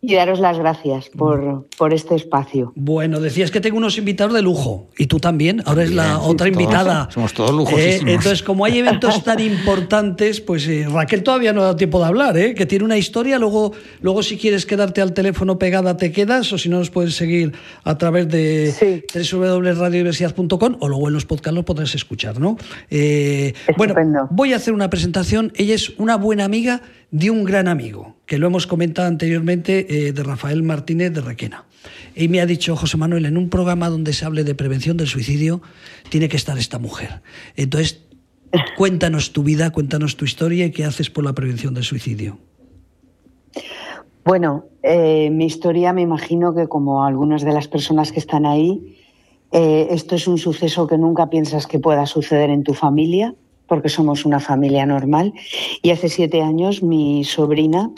y daros las gracias por, por este espacio. Bueno, decías que tengo unos invitados de lujo. Y tú también. Ahora es la otra todos invitada. somos todos lujosísimos. Eh, entonces, como hay eventos tan importantes, pues eh, Raquel todavía no da tiempo de hablar, ¿eh? que tiene una historia. Luego, luego, si quieres quedarte al teléfono pegada, te quedas. O si no, nos puedes seguir a través de Sí. www.radiodiversidad.com o luego en los podcasts lo podrás escuchar, ¿no? Eh, bueno, Estupendo. voy a hacer una presentación. Ella es una buena amiga de un gran amigo, que lo hemos comentado anteriormente, eh, de Rafael Martínez de Requena. Y me ha dicho, José Manuel, en un programa donde se hable de prevención del suicidio, tiene que estar esta mujer. Entonces, cuéntanos tu vida, cuéntanos tu historia y qué haces por la prevención del suicidio. Bueno, eh, mi historia me imagino que como algunas de las personas que están ahí, eh, esto es un suceso que nunca piensas que pueda suceder en tu familia, porque somos una familia normal. Y hace siete años mi sobrina,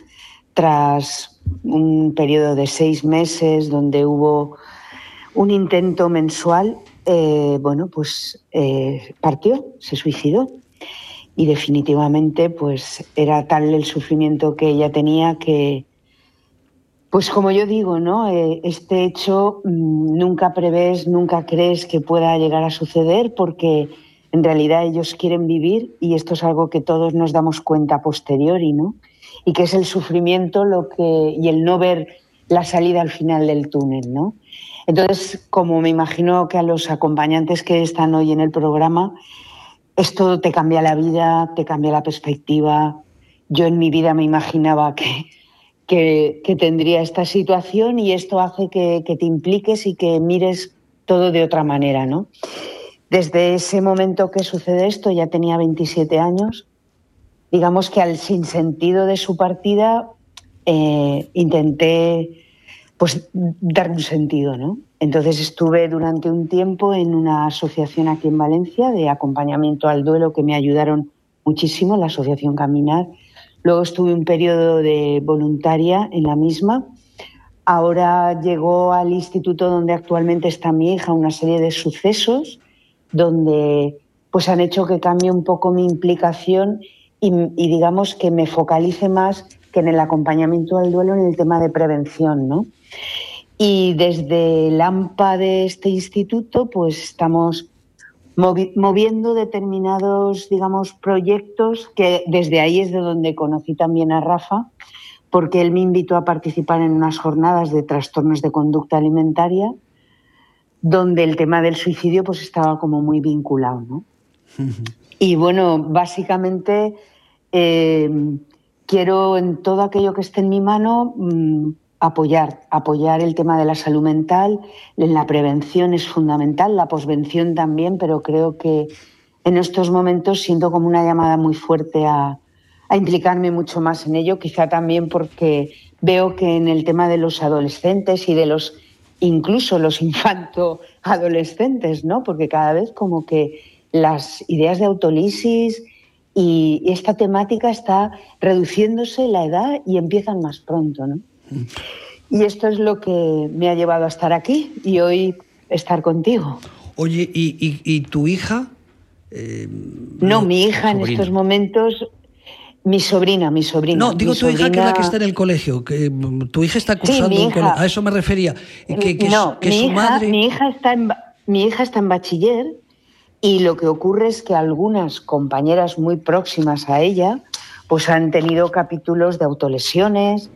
tras un periodo de seis meses donde hubo un intento mensual, eh, bueno, pues eh, partió, se suicidó. y definitivamente pues era tal el sufrimiento que ella tenía que, pues como yo digo, ¿no? Eh, este hecho mm, nunca prevés, nunca crees que pueda llegar a suceder porque en realidad ellos quieren vivir y esto es algo que todos nos damos cuenta posteriori, ¿no? Y que es el sufrimiento lo que, y el no ver la salida al final del túnel, ¿no? Entonces, como me imagino que a los acompañantes que están hoy en el programa, esto te cambia la vida, te cambia la perspectiva. Yo en mi vida me imaginaba que, que, tendría esta situación y esto hace que, que, te impliques y que mires todo de otra manera, ¿no? Desde ese momento que sucede esto, ya tenía 27 años, digamos que al sinsentido de su partida eh, intenté pues dar un sentido, ¿no? Entonces estuve durante un tiempo en una asociación aquí en Valencia de acompañamiento al duelo que me ayudaron muchísimo, la asociación Caminar. Luego estuve un periodo de voluntaria en la misma. Ahora llegó al instituto donde actualmente está mi hija una serie de sucesos donde pues han hecho que cambie un poco mi implicación y, digamos que me focalice más que en el acompañamiento al duelo en el tema de prevención, ¿no? Y desde el AMPA de este instituto, pues estamos moviendo determinados, digamos, proyectos que desde ahí es de donde conocí también a Rafa, porque él me invitó a participar en unas jornadas de trastornos de conducta alimentaria donde el tema del suicidio pues estaba como muy vinculado, ¿no? Y bueno, básicamente eh, quiero en todo aquello que esté en mi mano mm, apoyar, apoyar el tema de la salud mental, en la prevención es fundamental, la posvención también, pero creo que en estos momentos siento como una llamada muy fuerte a, a implicarme mucho más en ello, quizá también porque veo que en el tema de los adolescentes y de los incluso los infanto adolescentes, ¿no? Porque cada vez como que las ideas de autolisis y esta temática está reduciéndose la edad y empiezan más pronto, ¿no? Y esto es lo que me ha llevado a estar aquí y hoy estar contigo. Oye, ¿y, tu hija? Eh, no, mi hija en estos momentos mi sobrina, mi sobrina. No, digo tu hija que es la que está en el colegio, que mm, tu hija está cursando un colegio. A eso me refería. Que, no, mi, su hija, madre... mi, hija está en, mi hija está en bachiller y lo que ocurre es que algunas compañeras muy próximas a ella pues han tenido capítulos de autolesiones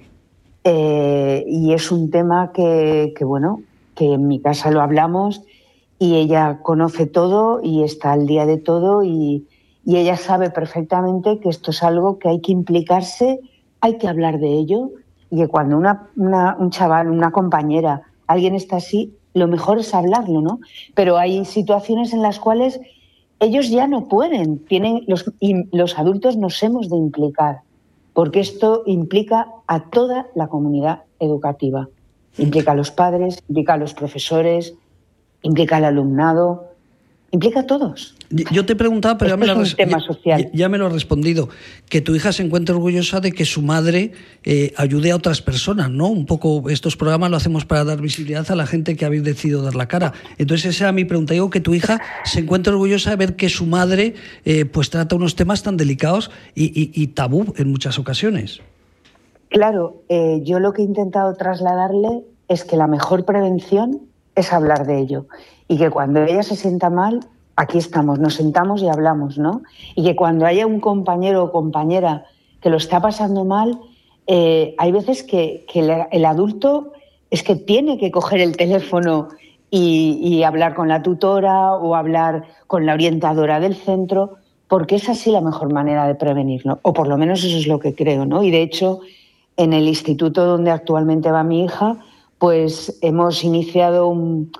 eh, y es un tema que, que, bueno, que en mi casa lo hablamos y ella conoce todo y está al día de todo y, y ella sabe perfectamente que esto es algo que hay que implicarse, hay que hablar de ello y que cuando una, un chaval, una compañera, alguien está así, lo mejor es hablarlo, ¿no? Pero hay situaciones en las cuales ellos ya no pueden, tienen los, los adultos nos hemos de implicar, porque esto implica a toda la comunidad educativa. Implica a los padres, implica a los profesores, implica al alumnado, implica a todos. Yo te preguntaba, pero ya me, lo Ya, me, lo has respondido, que tu hija se encuentra orgullosa de que su madre eh, ayude a otras personas, ¿no? Un poco estos programas lo hacemos para dar visibilidad a la gente que habéis decidido dar la cara. Entonces esa era mi pregunta. Digo que tu hija se encuentra orgullosa de ver que su madre eh, pues trata unos temas tan delicados y, tabú en muchas ocasiones. Claro, eh, yo lo que he intentado trasladarle es que la mejor prevención es hablar de ello y que cuando ella se sienta mal, aquí estamos, nos sentamos y hablamos, ¿no? Y que cuando haya un compañero o compañera que lo está pasando mal, eh, hay veces que, el, adulto es que tiene que coger el teléfono y, hablar con la tutora o hablar con la orientadora del centro, porque es así la mejor manera de prevenirlo, o por lo menos eso es lo que creo, ¿no? Y de hecho, en el instituto donde actualmente va mi hija, pues hemos iniciado un,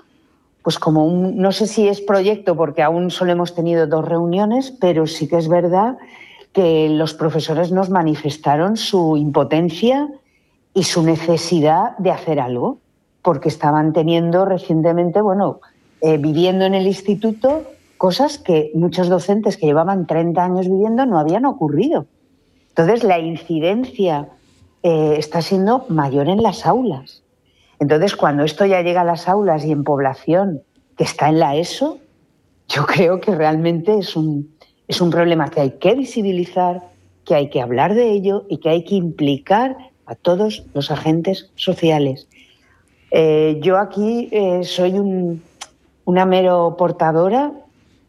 pues como un, no sé si es proyecto porque aún solo hemos tenido dos reuniones, pero sí que es verdad que los profesores nos manifestaron su impotencia y su necesidad de hacer algo, porque estaban teniendo recientemente, bueno, eh, viviendo en el instituto cosas que muchos docentes que llevaban 30 años viviendo no habían ocurrido. Entonces, la incidencia eh, está siendo mayor en las aulas. Entonces, cuando esto ya llega a las aulas y en población que está en la ESO, yo creo que realmente es un, Es un problema que hay que visibilizar, que hay que hablar de ello y que hay que implicar a todos los agentes sociales. Eh, yo aquí eh, soy una mero portadora,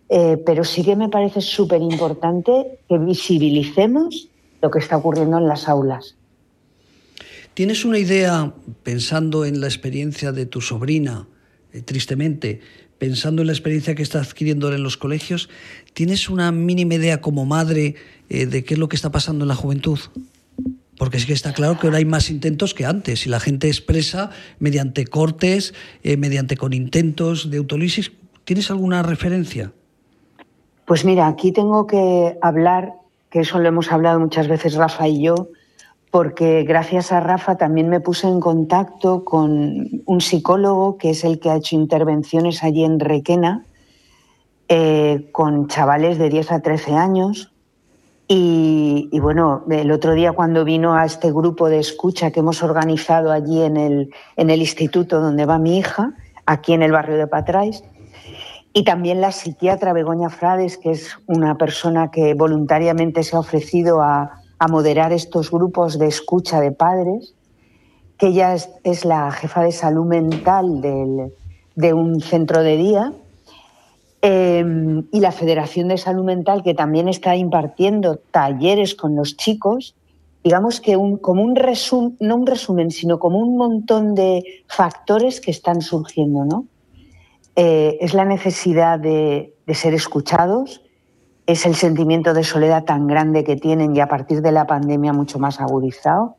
eh, pero sí que me parece súper importante que visibilicemos lo que está ocurriendo en las aulas. ¿Tienes una idea, pensando en la experiencia de tu sobrina, tristemente, pensando en la experiencia que está adquiriendo en los colegios, ¿tienes una mínima idea como madre de qué es lo que está pasando en la juventud? Porque sí que está claro que ahora hay más intentos que antes y la gente expresa mediante cortes, eh, mediante con intentos de autolisis. ¿Tienes alguna referencia? Pues mira, aquí tengo que hablar, que eso lo hemos hablado muchas veces Rafa y yo, porque gracias a Rafa también me puse en contacto con un psicólogo que es el que ha hecho intervenciones allí en Requena eh, con chavales de 10 a 13 años. Y, bueno, el otro día cuando vino a este grupo de escucha que hemos organizado allí en el, en el instituto donde va mi hija, aquí en el barrio de Patrais, y también la psiquiatra Begoña Frades, que es una persona que voluntariamente se ha ofrecido a, a moderar estos grupos de escucha de padres, que ella es, la jefa de salud mental de un centro de día Em, y la Federación de Salud Mental, que también está impartiendo talleres con los chicos, digamos que un, como un resumen, no un resumen, sino como un montón de factores que están surgiendo, ¿no? Eh, es la necesidad de ser escuchados, es el sentimiento de soledad tan grande que tienen y a partir de la pandemia mucho más agudizado.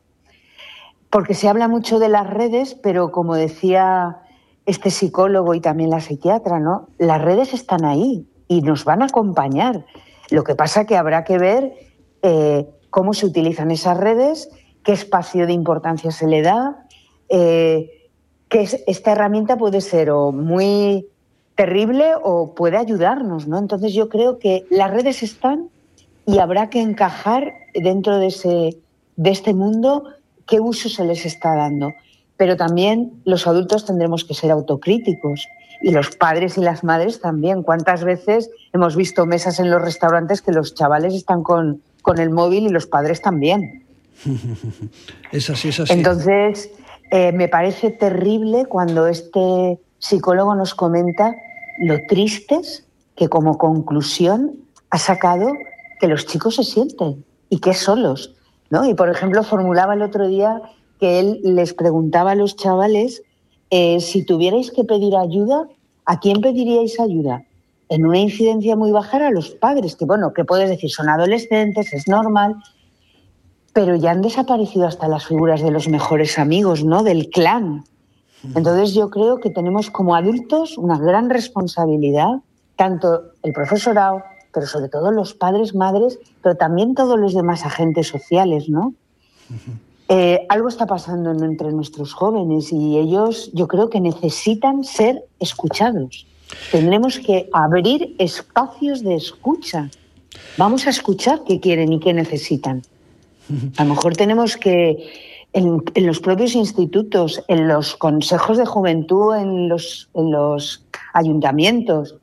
Porque se habla mucho de las redes, pero como decía este psicólogo y también la psiquiatra, ¿no? Las redes están ahí y nos van a acompañar. Lo que pasa que habrá que ver eh, cómo se utilizan esas redes, qué espacio de importancia se le da, eh, que esta herramienta puede ser o muy terrible o puede ayudarnos, ¿no? Entonces yo creo que las redes están y habrá que encajar dentro de, ese, de este mundo qué uso se les está dando pero también los adultos tendremos que ser autocríticos y los padres y las madres también. ¿Cuántas veces hemos visto mesas en los restaurantes que los chavales están con, con el móvil y los padres también? es así, es así. Entonces, eh, me parece terrible cuando este psicólogo nos comenta lo tristes que como conclusión ha sacado que los chicos se sienten y que solos. ¿no? Y, por ejemplo, formulaba el otro día que él les preguntaba a los chavales eh, si tuvierais que pedir ayuda, ¿a quién pediríais ayuda? En una incidencia muy baja a los padres, que bueno, que puedes decir, son adolescentes, es normal, pero ya han desaparecido hasta las figuras de los mejores amigos, ¿no? Del clan. Entonces yo creo que tenemos como adultos una gran responsabilidad, tanto el profesorado, pero sobre todo los padres, madres, pero también todos los demás agentes sociales, ¿no? Eh, algo está pasando entre nuestros jóvenes y ellos yo creo que necesitan ser escuchados. Tendremos que abrir espacios de escucha. Vamos a escuchar qué quieren y qué necesitan. A lo mejor tenemos que, en, los propios institutos, en los consejos de juventud, en los, en los ayuntamientos,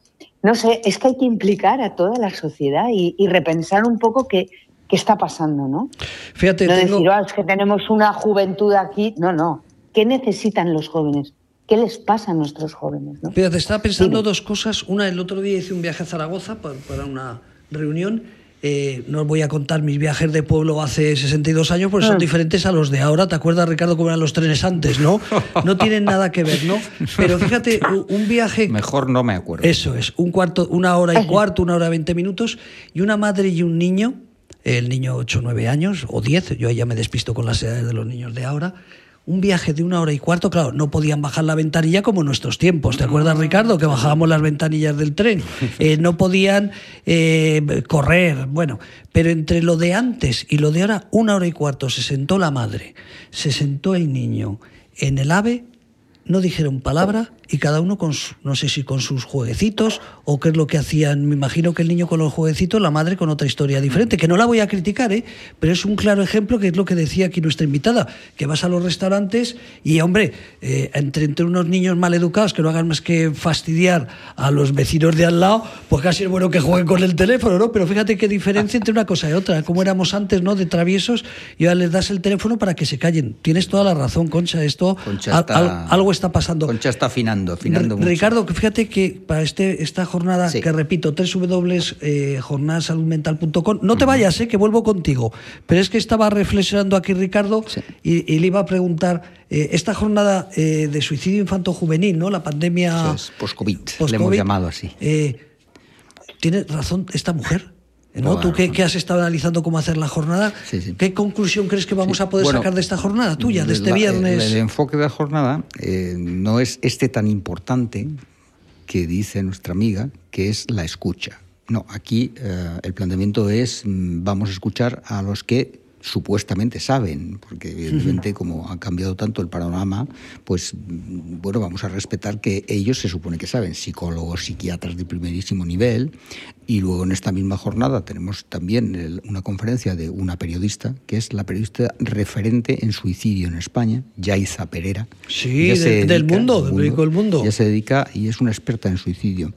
no sé, es que hay que implicar a toda la sociedad y, y repensar un poco que qué está pasando, ¿no? Fíjate, no decir, ah, es que tenemos una juventud aquí. No, no. ¿Qué necesitan los jóvenes? ¿Qué les pasa a nuestros jóvenes? ¿no? Fíjate, estaba pensando dos cosas. Una, el otro día hice un viaje a Zaragoza para, una reunión. Eh, no os voy a contar mis viajes de pueblo hace 62 años, porque son ah. diferentes a los de ahora. ¿Te acuerdas, Ricardo, cómo eran los trenes antes, no? No tienen nada que ver, ¿no? Pero fíjate, un viaje... Mejor no me acuerdo. Eso es, un cuarto, una hora y cuarto, una hora veinte minutos, y una madre y un niño el niño 8 o 9 años, o 10, yo ya me despisto con las edades de los niños de ahora, un viaje de una hora y cuarto, claro, no podían bajar la ventanilla como en nuestros tiempos. ¿Te acuerdas, Ricardo, que bajábamos las ventanillas del tren? Eh, no podían eh, correr, bueno, pero entre lo de antes y lo de ahora, una hora y cuarto, se sentó la madre, se sentó el niño en el AVE no dijeron palabra y cada uno con, no sé si con sus jueguecitos o qué es lo que hacían. Me imagino que el niño con los jueguecitos, la madre con otra historia diferente, que no la voy a criticar, ¿eh? pero es un claro ejemplo que es lo que decía aquí nuestra invitada, que vas a los restaurantes y, hombre, eh, entre, entre unos niños mal educados que no hagan más que fastidiar a los vecinos de al lado, pues casi es bueno que jueguen con el teléfono, ¿no? Pero fíjate qué diferencia entre una cosa y otra, como éramos antes, ¿no? De traviesos y ahora les das el teléfono para que se callen. Tienes toda la razón, Concha, esto algo está pasando. Concha está afinando, afinando mucho. Ricardo, fíjate que para este, esta jornada, que repito, www.jornadasaludmental.com, no te vayas, eh, que vuelvo contigo, pero es que estaba reflexionando aquí Ricardo y, le iba a preguntar, eh, esta jornada eh, de suicidio infanto-juvenil, ¿no? La pandemia... Post-COVID, le hemos llamado así. tiene razón esta mujer. ¿No? Tú que, has estado analizando cómo hacer la jornada, ¿qué conclusión crees que vamos a poder sacar de esta jornada tuya, de este viernes? El, enfoque de la jornada eh, no es este tan importante que dice nuestra amiga, que es la escucha. No, aquí eh, el planteamiento es mm, vamos a escuchar a los que supuestamente saben, porque evidentemente como ha cambiado tanto el panorama, pues bueno, vamos a respetar que ellos se supone que saben, psicólogos, psiquiatras de primerísimo nivel, y luego en esta misma jornada tenemos también una conferencia de una periodista, que es la periodista referente en suicidio en España, Yaiza Pereira. Sí, del mundo, del mundo, del mundo. Ya se dedica y es una experta en suicidio.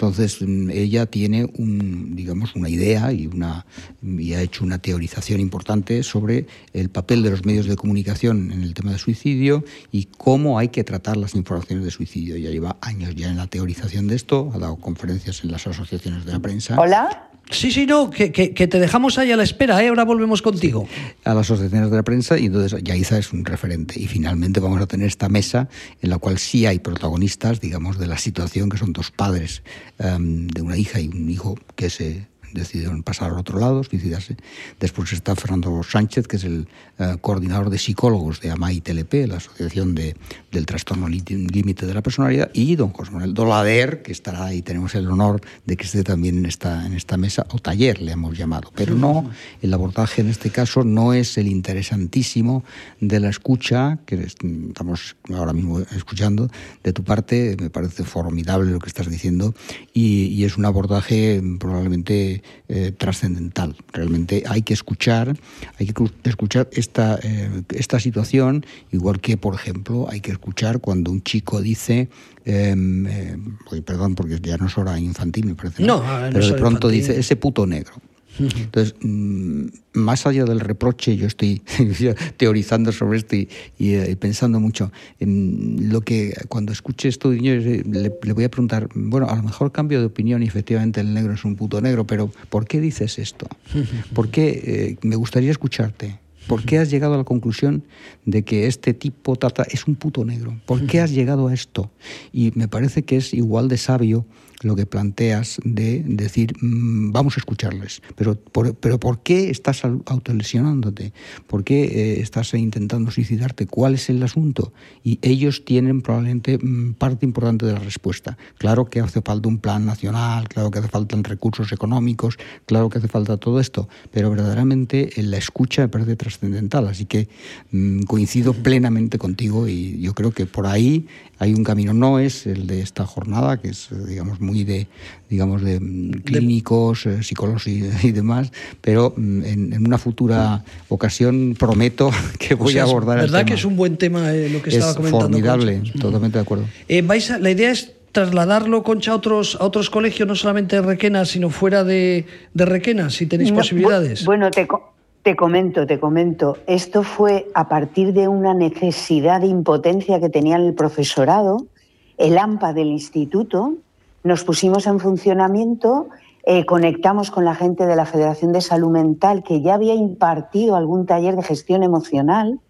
Entonces mm, ella tiene un, digamos, una idea y, una, y ha hecho una teorización importante sobre el papel de los medios de comunicación en el tema del suicidio y cómo hay que tratar las informaciones de suicidio. Ella lleva años ya en la teorización de esto, ha dado conferencias en las asociaciones de la prensa. Hola. Sí, sí, no, que, te dejamos ahí a la espera, ¿eh? ahora volvemos contigo. A las asociaciones de la prensa y entonces Yaiza es un referente. Y finalmente vamos a tener esta mesa en la cual sí hay protagonistas, digamos, de la situación, que son dos padres em, de una hija y un hijo que se decidieron pasar al otro lado, suicidarse. Después está Fernando Sánchez, que es el eh, coordinador de psicólogos de AMAI TLP, la Asociación de, del Trastorno Límite de la Personalidad, y don José Manuel Dolader, que estará ahí, tenemos el honor de que esté también en esta, en esta mesa, o taller le hemos llamado. Pero no, el abordaje en este caso no es el interesantísimo de la escucha, que estamos ahora mismo escuchando, de tu parte, me parece formidable lo que estás diciendo, y es un abordaje probablemente eh, trascendental. Realmente hay que escuchar, hay que escuchar esta, eh, esta situación, igual que, por ejemplo, hay que escuchar cuando un chico dice, em, eh, perdón, porque ya no es hora infantil, me parece, no, pero de pronto dice, ese puto negro. Entonces, mm, más allá del reproche, yo estoy teorizando sobre esto y, eh, pensando mucho. En lo que cuando escuche esto, le, le, voy a preguntar, bueno, a lo mejor cambio de opinión y efectivamente el negro es un puto negro, pero ¿por qué dices esto? ¿Por qué eh, me gustaría escucharte? ¿Por qué has llegado a la conclusión de que este tipo tata es un puto negro? ¿Por qué has llegado a esto? Y me parece que es igual de sabio lo que planteas de decir, mm, vamos a escucharles, pero por, pero ¿por qué estás autolesionándote? ¿Por qué eh, estás intentando suicidarte? ¿Cuál es el asunto? Y ellos tienen probablemente mm, parte importante de la respuesta. Claro que hace falta un plan nacional, claro que hace falta recursos económicos, claro que hace falta todo esto, pero verdaderamente la escucha me parece trascendental, así que mm, coincido plenamente contigo y yo creo que por ahí hay un camino, no es el de esta jornada, que es, digamos, muy de, digamos, de mm, clínicos, eh, psicólogos y, demás, pero mm, en, una futura ocasión prometo que voy a abordar el tema. ¿Verdad que es un buen tema eh, lo que estaba comentando? formidable, totalmente de acuerdo. Eh, vais la idea es trasladarlo, Concha, a otros, a otros colegios, no solamente de Requena, sino fuera de, de Requena, si tenéis posibilidades. Bueno, te, te comento, te comento. Esto fue a partir de una necesidad de impotencia que tenía el profesorado, el AMPA del instituto. Nos pusimos en funcionamiento, eh, conectamos con la gente de la Federación de Salud Mental que ya había impartido algún taller de gestión emocional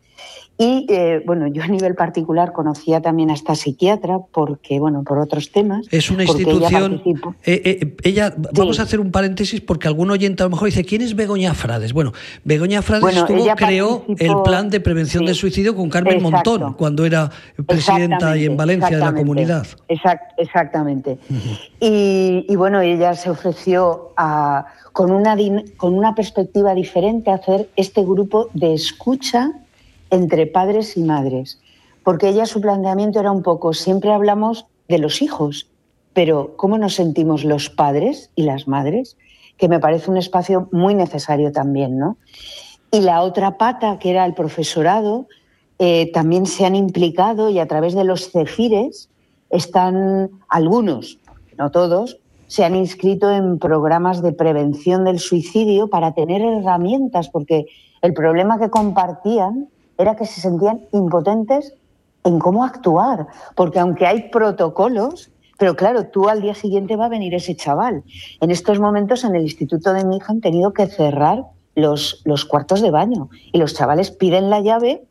y eh, bueno, yo a nivel particular conocía también a esta psiquiatra porque, bueno, por otros temas. Es una institución. Ella, eh, eh, vamos a hacer un paréntesis porque algún oyente a lo mejor dice: ¿quién es Begoña Frades? Bueno, Begoña Frades estuvo, creó el plan de prevención del suicidio con Carmen Montón cuando era presidenta y en Valencia de la comunidad. exactamente. y, y, bueno, ella se ofreció a, con, una, con una perspectiva diferente a hacer este grupo de escucha entre padres y madres, porque ella su planteamiento era un poco, siempre hablamos de los hijos, pero ¿cómo nos sentimos los padres y las madres? Que me parece un espacio muy necesario también, ¿no? Y la otra pata, que era el profesorado, eh, también se han implicado y a través de los cefires están algunos, no todos, se han inscrito en programas de prevención del suicidio para tener herramientas, porque el problema que compartían era que se sentían impotentes en cómo actuar, porque aunque hay protocolos, pero claro, tú al día siguiente va a venir ese chaval. En estos momentos en el instituto de mi hija han tenido que cerrar los, los cuartos de baño y los chavales piden la llave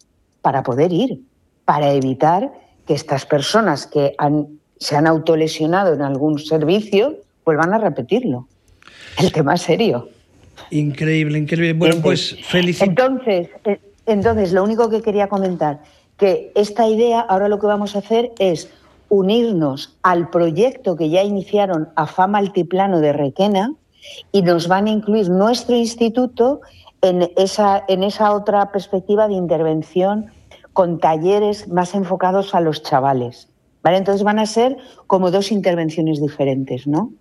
para poder ir, para evitar que estas personas que han, se han autolesionado en algún servicio vuelvan a repetirlo. El tema es serio. Increíble, increíble. Bueno, pues felicidades. Entonces, eh, entonces, lo único que quería comentar, que esta idea, ahora lo que vamos a hacer es unirnos al proyecto que ya iniciaron a Fama Altiplano de Requena y nos van a incluir nuestro instituto en esa, en esa otra perspectiva de intervención con talleres más enfocados a los chavales. ¿vale? Entonces van a ser como dos intervenciones diferentes, ¿no?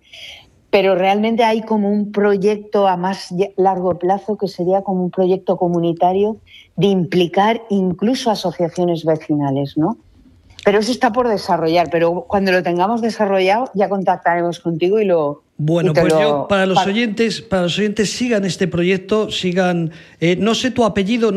Pero realmente hay como un proyecto a más largo plazo que sería como un proyecto comunitario de implicar incluso asociaciones vecinales, ¿no? Pero eso está por desarrollar, pero cuando lo tengamos desarrollado ya contactaremos contigo y lo, bueno, pues yo para los oyentes, para los oyentes sigan este proyecto, sigan. Eh, no sé tu apellido,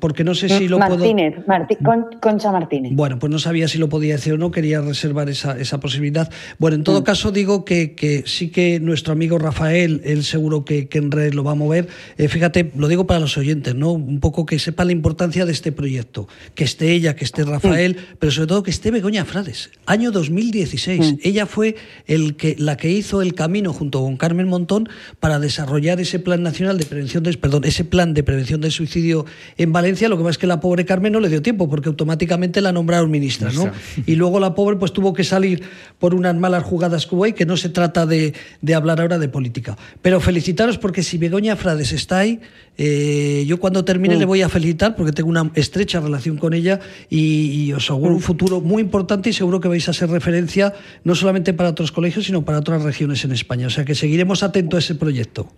porque no sé si lo Martínez, puedo. Concha Martínez. Bueno, pues no sabía si lo podía decir o no, quería reservar esa, esa posibilidad. Bueno, en todo mm. caso digo que, que, sí que nuestro amigo Rafael, él seguro que, que en red lo va a mover. Eh, fíjate, lo digo para los oyentes, ¿no? Un poco que sepan la importancia de este proyecto, que esté ella, que esté Rafael, mm. pero sobre todo que esté Begoña Frades. Año 2016. Mm. Ella fue el que la que hizo el camino junto con Carmen Montón para desarrollar ese plan nacional de prevención de, perdón, ese plan de prevención del suicidio en Valencia. Lo que pasa es que la pobre Carmen no le dio tiempo porque automáticamente la nombraron ministra, ¿no? Y luego la pobre pues tuvo que salir por unas malas jugadas que hubo y que no se trata de, de hablar ahora de política. Pero felicitaros porque si Begoña Frades está ahí, eh, yo cuando termine le voy a felicitar porque tengo una estrecha relación con ella y, os aseguro un futuro muy importante y seguro que vais a ser referencia no solamente para otros colegios, sino para otras regiones en España. O sea que seguiremos atentos a ese proyecto.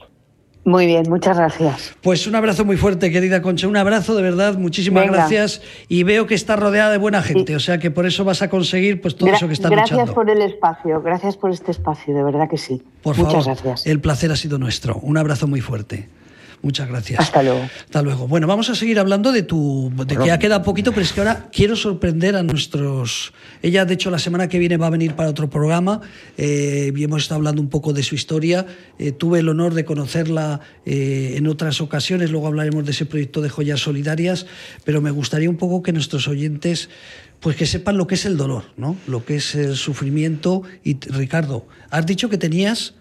Muy bien, muchas gracias. Pues un abrazo muy fuerte, querida Concha. Un abrazo, de verdad, muchísimas gracias. Y veo que está rodeada de buena gente, o sea que por eso vas a conseguir pues todo eso que está gracias luchando. Gracias por el espacio, gracias por este espacio, de verdad que sí. Por Muchas favor, gracias. El placer ha sido nuestro. Un abrazo muy fuerte. Muchas gracias. Hasta luego. Hasta luego. Bueno, vamos a seguir hablando de tu. de que ya queda poquito, pero es que ahora quiero sorprender a nuestros. Ella, de hecho, la semana que viene va a venir para otro programa eh, y hemos estado hablando un poco de su historia. Eh, tuve el honor de conocerla eh, en otras ocasiones, luego hablaremos de ese proyecto de joyas solidarias, pero me gustaría un poco que nuestros oyentes pues que sepan lo que es el dolor, ¿no? Lo que es el sufrimiento. Y Ricardo, has dicho que tenías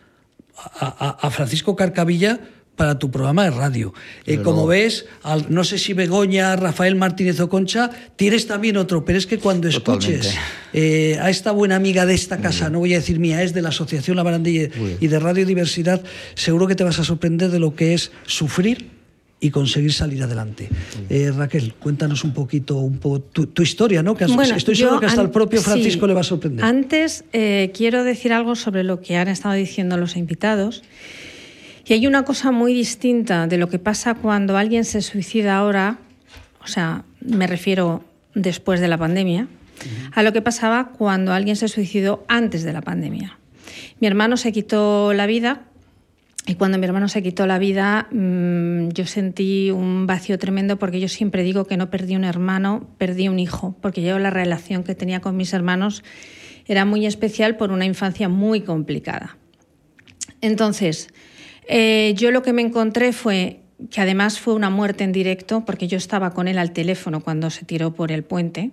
a, a Francisco Carcavilla para tu programa de radio. Eh, como ves, no sé si Begoña, Rafael Martínez o Concha, tienes también otro, pero es que cuando escuches eh, a esta buena amiga de esta casa, no voy a decir mía, es de la Asociación La Barandilla y de Radio Diversidad, seguro que te vas a sorprender de lo que es sufrir y conseguir salir adelante. Eh, Raquel, cuéntanos un poquito un poco tu, historia, ¿no? Que estoy seguro que hasta el propio Francisco le va a sorprender. Antes quiero decir algo sobre lo que han estado diciendo los invitados. Y hay una cosa muy distinta de lo que pasa cuando alguien se suicida ahora, o sea, me refiero después de la pandemia, a lo que pasaba cuando alguien se suicidó antes de la pandemia. Mi hermano se quitó la vida y cuando mi hermano se quitó la vida mm, yo sentí un vacío tremendo porque yo siempre digo que no perdí un hermano, perdí un hijo, porque yo la relación que tenía con mis hermanos era muy especial por una infancia muy complicada. Entonces, eh, yo lo que me encontré fue que además fue una muerte en directo, porque yo estaba con él al teléfono cuando se tiró por el puente.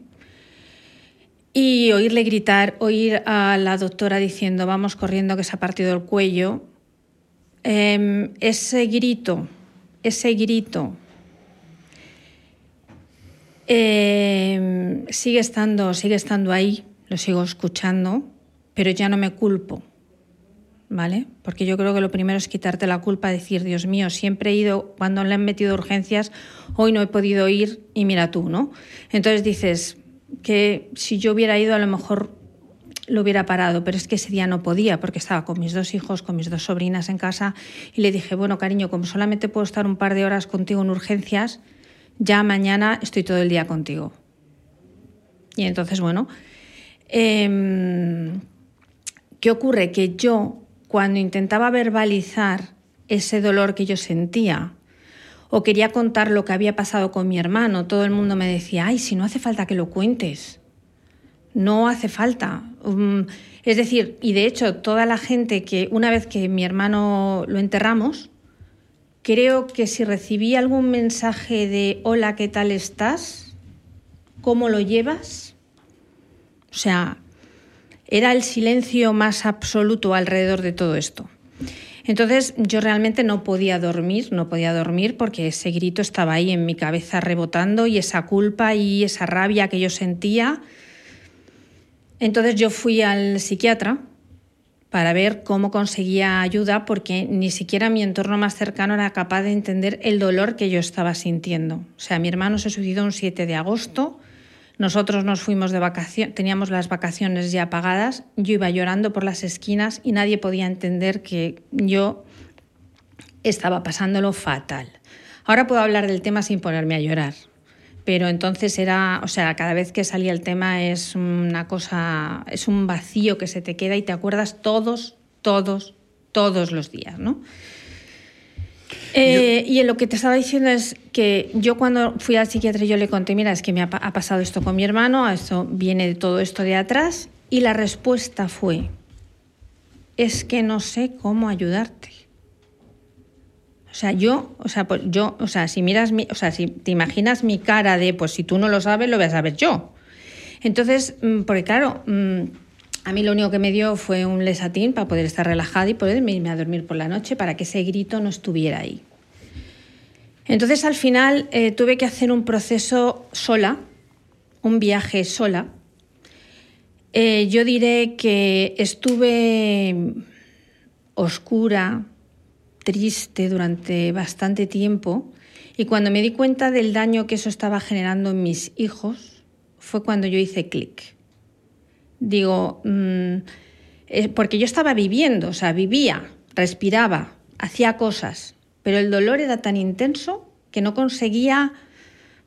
Y oírle gritar, oír a la doctora diciendo vamos corriendo que se ha partido el cuello, em, ese grito, ese grito em, sigue, estando, sigue estando ahí, lo sigo escuchando, pero ya no me culpo ¿vale? Porque yo creo que lo primero es quitarte la culpa, decir, Dios mío, siempre he ido, cuando le han metido urgencias, hoy no he podido ir y mira tú, ¿no? Entonces dices, que si yo hubiera ido a lo mejor lo hubiera parado, pero es que ese día no podía porque estaba con mis dos hijos, con mis dos sobrinas en casa y le dije, bueno, cariño, como solamente puedo estar un par de horas contigo en urgencias, ya mañana estoy todo el día contigo. Y entonces, bueno, em, ¿qué ocurre? Que yo, cuando intentaba verbalizar ese dolor que yo sentía, o quería contar lo que había pasado con mi hermano, todo el mundo me decía, ay, si no hace falta que lo cuentes no hace falta. Um, es decir, y de hecho, toda la gente que una vez que mi hermano lo enterramos, creo que si recibí algún mensaje de hola, ¿qué tal estás? ¿Cómo lo llevas? O sea, era el silencio más absoluto alrededor de todo esto. Entonces yo realmente no podía dormir, no podía dormir porque ese grito estaba ahí en mi cabeza rebotando y esa culpa y esa rabia que yo sentía entonces yo fui al psiquiatra para ver cómo conseguía ayuda porque ni siquiera mi entorno más cercano era capaz de entender el dolor que yo estaba sintiendo. O sea, mi hermano se suicidó un 7 de agosto, nosotros nos fuimos de vacaciones, teníamos las vacaciones ya pagadas, yo iba llorando por las esquinas y nadie podía entender que yo estaba pasándolo fatal. Ahora puedo hablar del tema sin ponerme a llorar, pero entonces era, o sea, cada vez que salía el tema es una cosa, es un vacío que se te queda y te acuerdas todos, todos, todos los días, ¿no? Eh, y en lo que te estaba diciendo es que yo cuando fui al psiquiatra yo le conté, mira, es que me ha, ha pasado esto con mi hermano, esto viene de todo esto de atrás, y la respuesta fue, es que no sé cómo ayudarte. O sea, yo, o sea, pues yo, o sea, si miras mi, o sea, si te imaginas mi cara de, pues si tú no lo sabes, lo voy a saber yo. Entonces, mm, porque claro, mm, a mí lo único que me dio fue un lesatín para poder estar relajada y poder irme a dormir por la noche para que ese grito no estuviera ahí. Entonces, al final, eh, tuve que hacer un proceso sola, un viaje sola. Eh, yo diré que estuve oscura, triste durante bastante tiempo y cuando me di cuenta del daño que eso estaba generando en mis hijos fue cuando yo hice clic. Digo, mm, eh, porque yo estaba viviendo, o sea, vivía, respiraba, hacía cosas, pero el dolor era tan intenso que no conseguía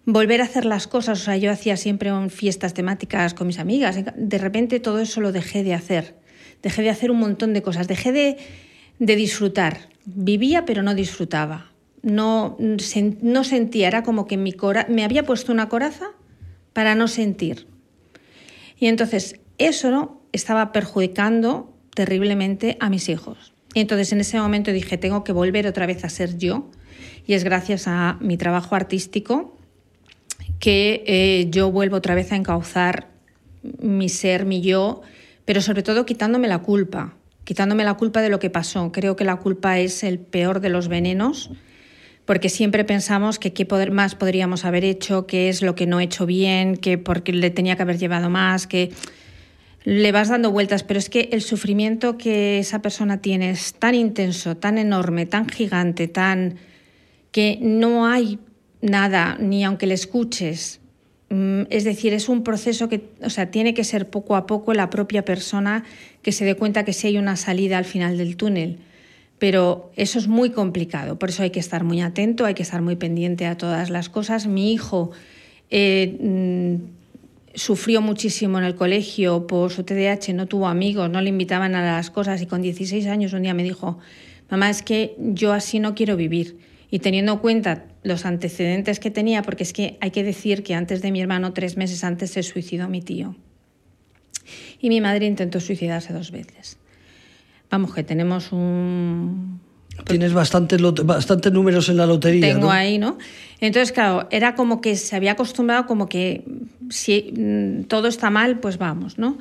volver a hacer las cosas. O sea, yo hacía siempre fiestas temáticas con mis amigas. De repente todo eso lo dejé de hacer. Dejé de hacer un montón de cosas. Dejé de, de disfrutar. Vivía pero no disfrutaba. No, no sentía, era como que mi cora me había puesto una coraza para no sentir. Y entonces eso estaba perjudicando terriblemente a mis hijos. Y entonces en ese momento dije, tengo que volver otra vez a ser yo. Y es gracias a mi trabajo artístico que eh, yo vuelvo otra vez a encauzar mi ser, mi yo, pero sobre todo quitándome la culpa quitándome la culpa de lo que pasó. Creo que la culpa es el peor de los venenos, porque siempre pensamos que qué más podríamos haber hecho, qué es lo que no he hecho bien, que porque le tenía que haber llevado más, que le vas dando vueltas, pero es que el sufrimiento que esa persona tiene es tan intenso, tan enorme, tan gigante, tan que no hay nada, ni aunque le escuches, Mm, es decir, es un proceso que, o sea, tiene que ser poco a poco la propia persona que se dé cuenta que sí hay una salida al final del túnel. Pero eso es muy complicado, por eso hay que estar muy atento, hay que estar muy pendiente a todas las cosas. Mi hijo eh, mm, sufrió muchísimo en el colegio por su TDAH, no tuvo amigos, no le invitaban a las cosas y con 16 años un día me dijo, mamá, es que yo así no quiero vivir. Y teniendo en cuenta los antecedentes que tenía, porque es que hay que decir que antes de mi hermano, tres meses antes, se suicidó mi tío. Y mi madre intentó suicidarse dos veces. Vamos, que tenemos un... Tienes bastantes bastante números en la lotería. Tengo ahí, ¿no? Entonces, claro, era como que se había acostumbrado como que si mm, todo está mal, pues vamos, ¿no?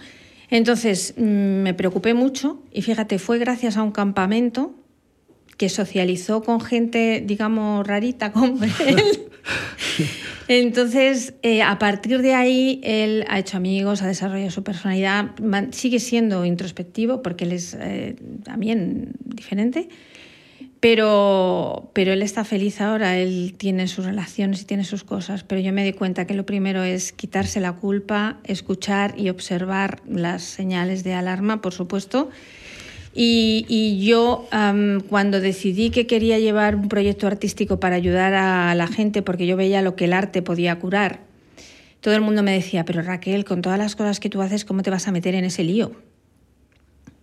Entonces, mm, me preocupé mucho y fíjate, fue gracias a un campamento que socializó con gente, digamos, rarita como él. Entonces, eh, a partir de ahí, él ha hecho amigos, ha desarrollado su personalidad, sigue siendo introspectivo porque él es eh, también diferente, Pero, pero él está feliz ahora, él tiene sus relaciones y tiene sus cosas, pero yo me di cuenta que lo primero es quitarse la culpa, escuchar y observar las señales de alarma, por supuesto. Y, yo cuando decidí que quería llevar un proyecto artístico para ayudar a la gente, porque yo veía lo que el arte podía curar, todo el mundo me decía, pero Raquel, con todas las cosas que tú haces, ¿cómo te vas a meter en ese lío?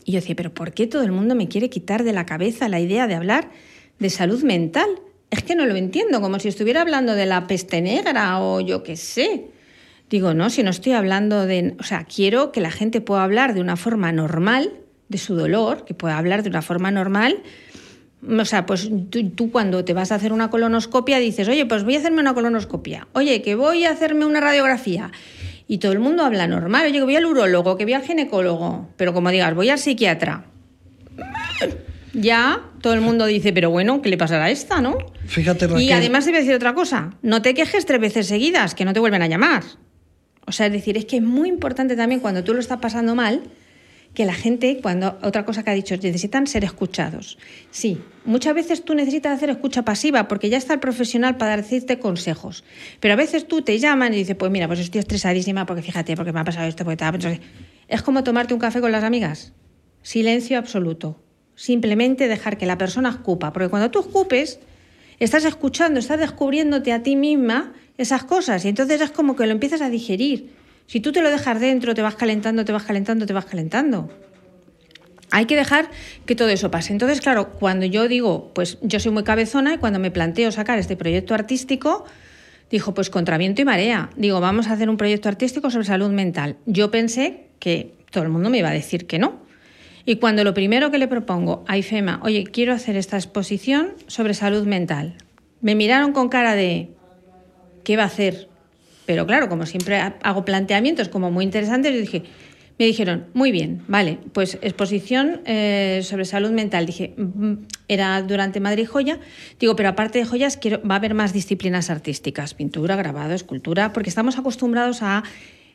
Y yo decía, pero ¿por qué todo el mundo me quiere quitar de la cabeza la idea de hablar de salud mental? Es que no lo entiendo, como si estuviera hablando de la peste negra o yo qué sé. Digo, no, si no estoy hablando de... O sea, quiero que la gente pueda hablar de una forma normal de su dolor, que pueda hablar de una forma normal. O sea, pues tú, tú, cuando te vas a hacer una colonoscopia dices, oye, pues voy a hacerme una colonoscopia. Oye, que voy a hacerme una radiografía y todo el mundo habla normal. Oye, que voy al urólogo, que voy al ginecólogo, pero como digas, voy al psiquiatra. Ya todo el mundo dice, pero bueno, ¿qué le pasará a esta, no? Fíjate, Raquel. Y además te voy a decir otra cosa, no te quejes tres veces seguidas, que no te vuelven a llamar. O sea, es decir, es que es muy importante también cuando tú lo estás pasando mal, que la gente, cuando otra cosa que ha dicho, necesitan ser escuchados. Sí, muchas veces tú necesitas hacer escucha pasiva porque ya está el profesional para decirte consejos. Pero a veces tú te llaman y dices, pues mira, pues estoy estresadísima porque fíjate, porque me ha pasado esto, porque tal. Es como tomarte un café con las amigas. Silencio absoluto. Simplemente dejar que la persona escupa. Porque cuando tú escupes, estás escuchando, estás descubriéndote a ti misma esas cosas. Y entonces es como que lo empiezas a digerir. Si tú te lo dejas dentro, te vas calentando, te vas calentando, te vas calentando. Hay que dejar que todo eso pase. Entonces, claro, cuando yo digo, pues yo soy muy cabezona y cuando me planteo sacar este proyecto artístico, dijo, pues contra viento y marea. Digo, vamos a hacer un proyecto artístico sobre salud mental. Yo pensé que todo el mundo me iba a decir que no. Y cuando lo primero que le propongo a IFEMA, oye, quiero hacer esta exposición sobre salud mental, me miraron con cara de, ¿qué va a hacer? Pero claro, como siempre hago planteamientos como muy interesantes, yo dije, me dijeron, muy bien, vale, pues exposición eh, sobre salud mental. Dije, mm, era durante Madrid Joya. Digo, pero aparte de joyas, va a haber más disciplinas artísticas, pintura, grabado, escultura, porque estamos acostumbrados a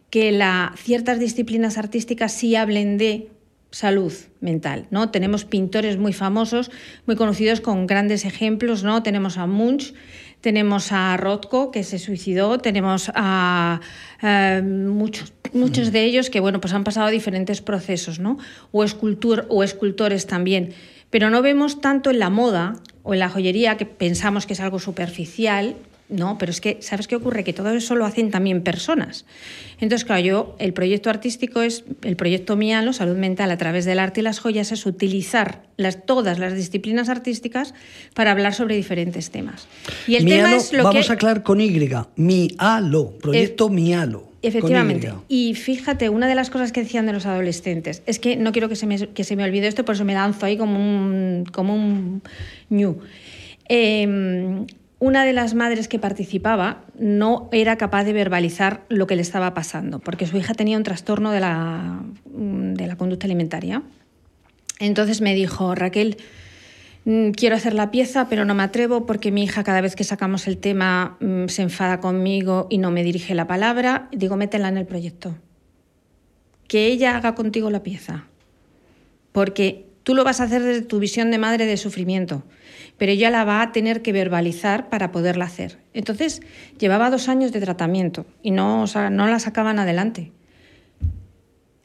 que la, ciertas disciplinas artísticas sí hablen de salud mental, ¿no? Tenemos pintores muy famosos, muy conocidos con grandes ejemplos, ¿no? Tenemos a Munch, tenemos a Rothko, que se suicidó, tenemos a, muchos, muchos de ellos que bueno, pues han pasado diferentes procesos, ¿no? O, escultor, o escultores también. Pero no vemos tanto en la moda o en la joyería, que pensamos que es algo superficial, no, pero es que, ¿sabes qué ocurre? Que todo eso lo hacen también personas. Entonces, claro, yo, el proyecto artístico es, el proyecto Mialo, Salud Mental a través del arte y las joyas, es utilizar las, todas las disciplinas artísticas para hablar sobre diferentes temas. Y el Mialo, tema es lo vamos que... a aclarar con Y, Mialo, proyecto e Mialo. Efectivamente. Y fíjate, una de las cosas que decían de los adolescentes, es que no quiero que se me, que se me olvide esto, por eso me lanzo ahí como un, como un ñu. Eh, una de las madres que participaba no era capaz de verbalizar lo que le estaba pasando, porque su hija tenía un trastorno de la, la conducta alimentaria. Entonces me dijo, Raquel, mm, quiero hacer la pieza, pero no me atrevo porque mi hija cada vez que sacamos el tema mm, se enfada conmigo y no me dirige la palabra. Digo, métela en el proyecto. Que ella haga contigo la pieza. Porque tú lo vas a hacer desde tu visión de madre de sufrimiento pero ella la va a tener que verbalizar para poderla hacer. Entonces, llevaba dos años de tratamiento y no, o sea, no la sacaban adelante.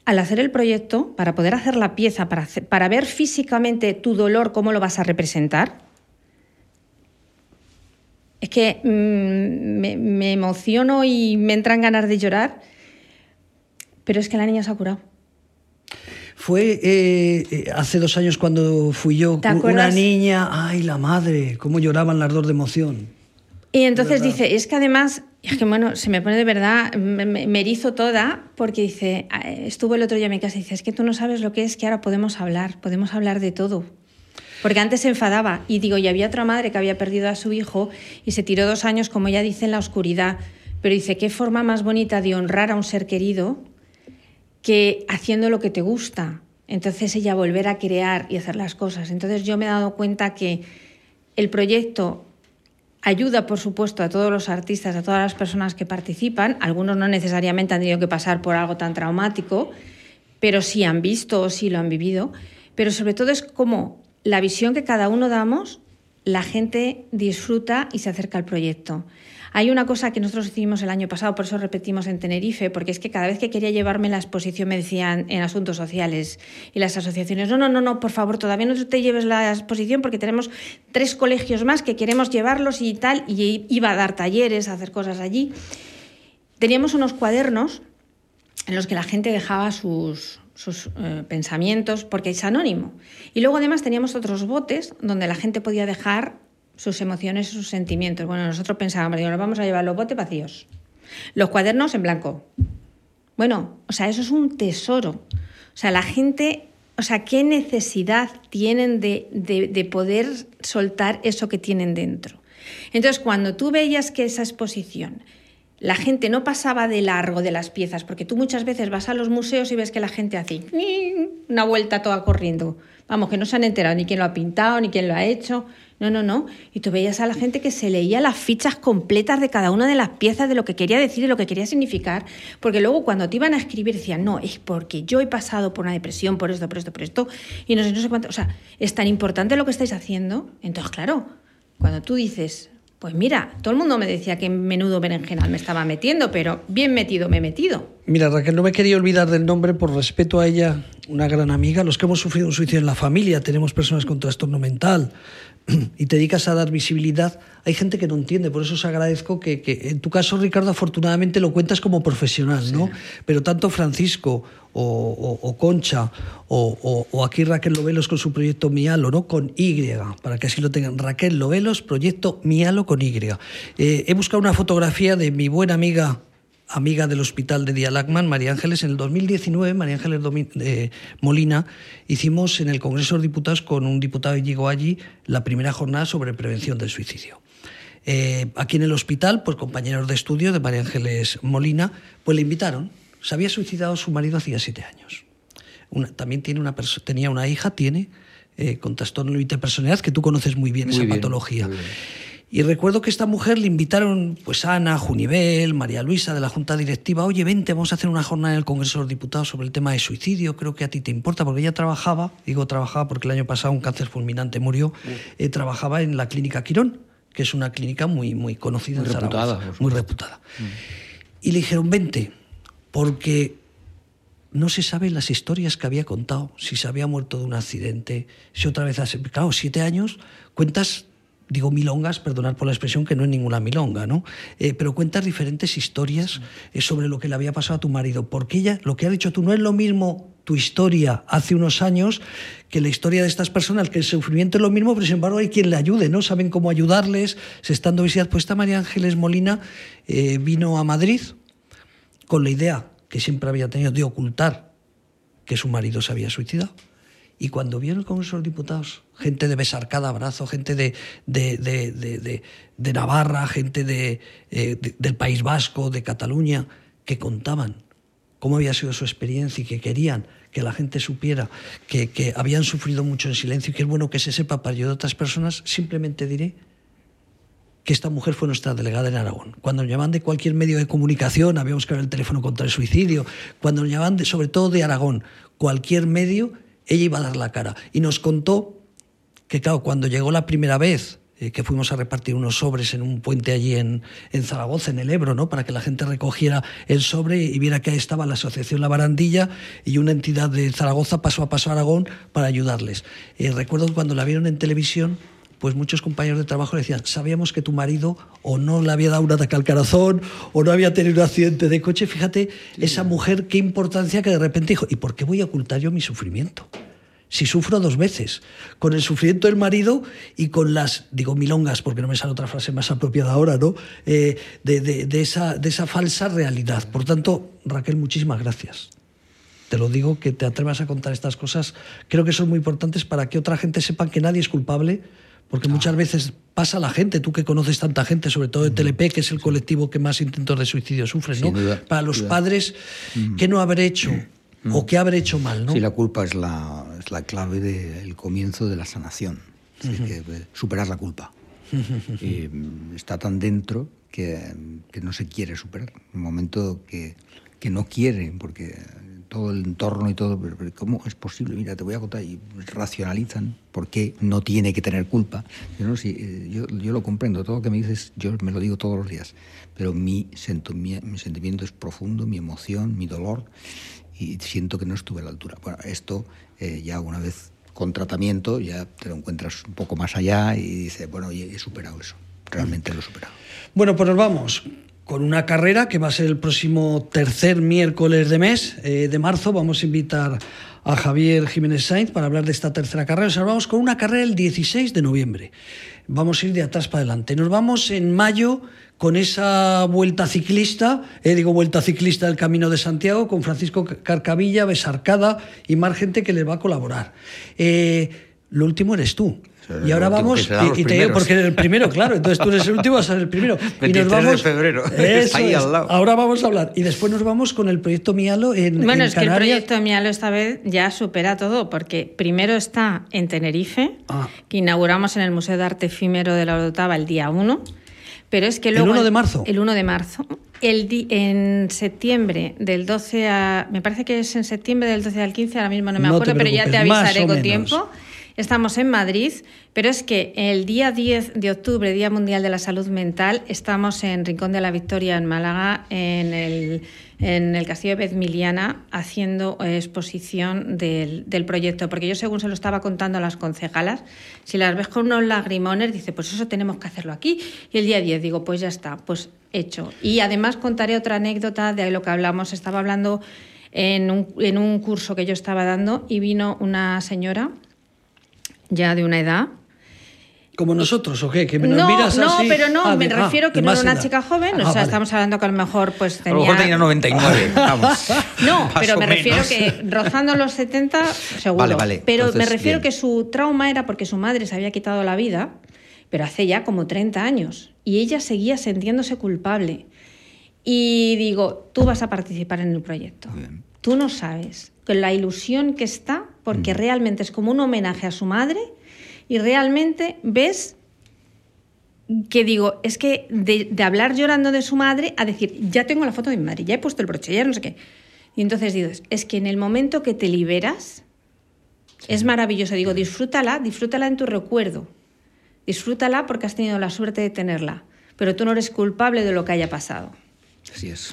Al hacer el proyecto, para poder hacer la pieza, para, para ver físicamente tu dolor, cómo lo vas a representar, es que mmm, me, me emociono y me entran ganas de llorar, pero es que la niña se ha curado. Fue eh, hace dos años cuando fui yo, una niña, ay, la madre, cómo lloraban las dos de emoción. Y entonces dice, es que además, es que bueno, se me pone de verdad, me, me, erizo toda, porque dice, estuvo el otro día en mi casa y dice, es que tú no sabes lo que es que ahora podemos hablar, podemos hablar de todo. Porque antes se enfadaba y digo, y había otra madre que había perdido a su hijo y se tiró dos años, como ella dice, en la oscuridad. Pero dice, qué forma más bonita de honrar a un ser querido que haciendo lo que te gusta. Entonces ella volver a crear y hacer las cosas. Entonces yo me he dado cuenta que el proyecto ayuda, por supuesto, a todos los artistas, a todas las personas que participan. Algunos no necesariamente han tenido que pasar por algo tan traumático, pero sí han visto o sí lo han vivido. Pero sobre todo es como la visión que cada uno damos la gente disfruta y se acerca al proyecto. Hay una cosa que nosotros hicimos el año pasado, por eso repetimos en Tenerife, porque es que cada vez que quería llevarme la exposición me decían en asuntos sociales y las asociaciones, no, no, no, no, por favor, todavía no te lleves la exposición porque tenemos tres colegios más que queremos llevarlos y tal, y iba a dar talleres, a hacer cosas allí. Teníamos unos cuadernos en los que la gente dejaba sus, sus eh, pensamientos, porque es anónimo. Y luego además teníamos otros botes donde la gente podía dejar sus emociones, sus sentimientos. Bueno, nosotros pensábamos, digo, nos vamos a llevar los botes vacíos, los cuadernos en blanco. Bueno, o sea, eso es un tesoro. O sea, la gente, o sea, ¿qué necesidad tienen de, de, de poder soltar eso que tienen dentro? Entonces, cuando tú veías que esa exposición la gente no pasaba de largo de las piezas, porque tú muchas veces vas a los museos y ves que la gente hace una vuelta toda corriendo. Vamos, que no se han enterado ni quién lo ha pintado, ni quién lo ha hecho. No, no, no. Y tú veías a la gente que se leía las fichas completas de cada una de las piezas, de lo que quería decir y lo que quería significar, porque luego cuando te iban a escribir decían, no, es porque yo he pasado por una depresión, por esto, por esto, por esto, y no sé, no sé cuánto. O sea, es tan importante lo que estáis haciendo. Entonces, claro, cuando tú dices, pues mira, todo el mundo me decía que menudo berenjenal me estaba metiendo, pero bien metido me he metido. Mira, Raquel, no me quería olvidar del nombre por respeto a ella, una gran amiga. Los que hemos sufrido un suicidio en la familia, tenemos personas con trastorno mental, y te dedicas a dar visibilidad, hay gente que no entiende. Por eso os agradezco que, que en tu caso, Ricardo, afortunadamente lo cuentas como profesional, sí. ¿no? Pero tanto Francisco o, o, o Concha o, o, aquí Raquel Lovelos con su proyecto Mialo, ¿no? Con Y, para que así lo tengan. Raquel Lovelos, proyecto Mialo con Y. Eh, he buscado una fotografía de mi buena amiga amiga del hospital de Dialagman, María Ángeles, en el 2019, María Ángeles eh, Molina, hicimos en el Congreso de Diputados con un diputado llegó allí la primera jornada sobre prevención del suicidio. Eh, aquí en el hospital, pues compañeros de estudio de María Ángeles Molina, pues le invitaron. Se había suicidado su marido hacía siete años. Una, también tiene una tenía una hija, tiene, eh, con trastorno de personalidad, que tú conoces muy bien muy esa bien, patología. Y recuerdo que esta mujer le invitaron, pues Ana, Junivel, María Luisa de la Junta Directiva, oye, vente, vamos a hacer una jornada en el Congreso de los Diputados sobre el tema de suicidio, creo que a ti te importa, porque ella trabajaba, digo trabajaba porque el año pasado un cáncer fulminante murió, eh, trabajaba en la clínica Quirón, que es una clínica muy, muy conocida muy en reputada, Zaragoza, muy reputada. Mm. Y le dijeron, vente, porque no se saben las historias que había contado, si se había muerto de un accidente, si otra vez hace... Claro, siete años, cuentas digo milongas, perdonad por la expresión, que no es ninguna milonga, ¿no? Eh, pero cuentas diferentes historias eh, sobre lo que le había pasado a tu marido. Porque ella, lo que ha dicho tú, no es lo mismo tu historia hace unos años que la historia de estas personas, que el sufrimiento es lo mismo, pero sin embargo hay quien le ayude, ¿no? Saben cómo ayudarles, se están dando visitas. Pues esta María Ángeles Molina eh, vino a Madrid con la idea que siempre había tenido de ocultar que su marido se había suicidado y cuando vieron el Congreso de los Diputados, gente de Besarcada Abrazo, gente de, de, de, de, Navarra, gente eh, del País Vasco, de Cataluña, que contaban cómo había sido su experiencia y que querían que la gente supiera que, que habían sufrido mucho en silencio y que es bueno que se sepa para ayudar a otras personas, simplemente diré que esta mujer fue nuestra delegada en Aragón. Cuando nos llamaban de cualquier medio de comunicación, habíamos que ver el teléfono contra el suicidio, cuando nos llamaban de, sobre todo de Aragón, cualquier medio, ella iba a dar la cara. Y nos contó que, claro, cuando llegó la primera vez, eh, que fuimos a repartir unos sobres en un puente allí en, en, Zaragoza, en el Ebro, ¿no? para que la gente recogiera el sobre y viera que ahí estaba la Asociación La Barandilla y una entidad de Zaragoza pasó a paso a Aragón para ayudarles. Eh, recuerdo cuando la vieron en televisión, pues muchos compañeros de trabajo le decían, sabíamos que tu marido o no le había dado un ataque al corazón o no había tenido un accidente de coche. Fíjate, sí. esa mujer, qué importancia que de repente dijo, ¿y por qué voy a ocultar yo mi sufrimiento? Si sufro dos veces, con el sufrimiento del marido y con las, digo milongas, porque no me sale otra frase más apropiada ahora, ¿no? Eh, de, de, de, esa, de esa falsa realidad. Por tanto, Raquel, muchísimas gracias te lo digo, que te atrevas a contar estas cosas, creo que son muy importantes para que otra gente sepa que nadie es culpable, porque muchas veces pasa a la gente, tú que conoces tanta gente, sobre todo de TLP, que es el colectivo que más intentos de suicidio sufre, ¿no? Duda, Para los duda. padres, ¿qué no haber hecho? o qué haber hecho mal, ¿no? Sí, la culpa es la, es la clave del de comienzo de la sanación. Es decir, que eh, superar la culpa. y está tan dentro que, que, no se quiere superar. En el momento que, que no quieren, porque todo el entorno y todo, pero, ¿cómo es posible? Mira, te voy a contar, y racionalizan por qué no tiene que tener culpa. Yo, no, eh, yo, yo, lo comprendo, todo lo que me dices, yo me lo digo todos los días, pero mi, mi sentimiento es profundo, mi emoción, mi dolor, y siento que no estuve a la altura. Bueno, esto eh, ya una vez con tratamiento ya te lo encuentras un poco más allá y dices, bueno, he superado eso, realmente lo he superado. Bueno, pues nos vamos con una carrera que va a ser el próximo tercer miércoles de mes eh, de marzo. Vamos a invitar a Javier Jiménez Sainz para hablar de esta tercera carrera. Nos vamos con una carrera el 16 de noviembre. Vamos a ir de atrás para adelante. Nos vamos en mayo con esa vuelta ciclista, eh, digo vuelta ciclista del Camino de Santiago, con Francisco Carcavilla, Besarcada y más gente que les va a colaborar. Eh, lo último eres tú. Y ahora vamos, y, te digo porque eres el primero, claro, entonces tú eres el último, vas a ser el primero. y nos vamos, de febrero, ahí al lado. Ahora vamos a hablar. Y después nos vamos con el proyecto Mialo en Bueno, es que el proyecto Mialo esta vez ya supera todo, porque primero está en Tenerife, ah. que inauguramos en el Museo de Arte Efímero de la Orotava el día 1. Pero es que luego. ¿El 1 de marzo? El 1 de marzo. El en septiembre del 12 a. Me parece que es en septiembre del 12 al 15, ahora mismo no me acuerdo, pero ya te avisaré con tiempo. Estamos en Madrid, pero es que el día 10 de octubre, Día Mundial de la Salud Mental, estamos en Rincón de la Victoria, en Málaga, en el, en el Castillo de Bezmiliana, haciendo exposición del, del, proyecto. Porque yo, según se lo estaba contando a las concejalas, si las ves con unos lagrimones, dice, pues eso tenemos que hacerlo aquí. Y el día 10 digo, pues ya está, pues hecho. Y además contaré otra anécdota de lo que hablamos. Estaba hablando en un, en un curso que yo estaba dando y vino una señora ya de una edad. ¿Como nosotros o qué? ¿Que me no, miras no, así? pero no, Ah, me de- ah, refiero que de no era una edad. chica joven, o Ah, sea, vale. estamos hablando que a lo mejor pues A lo mejor tenía tenía... 99, vamos. No, pero o me refiero que rozando los 70, seguro. Vale, vale, Pero me entonces, refiero bien. que su trauma era porque su madre se había quitado la vida, pero hace ya como 30 años, y ella seguía sintiéndose culpable. Y digo, tú vas a participar en el proyecto. bien. Tú no sabes con la ilusión que está, porque realmente es como un homenaje a su madre, y realmente ves que digo, es que de, de hablar llorando de su madre a decir, ya tengo la foto de mi madre, ya he puesto el broche, ya no sé qué. Y entonces digo, es que en el momento que te liberas, es maravilloso. Digo, disfrútala, disfrútala en tu recuerdo. Disfrútala porque has tenido la suerte de tenerla. Pero tú no eres culpable de lo que haya pasado. Así es,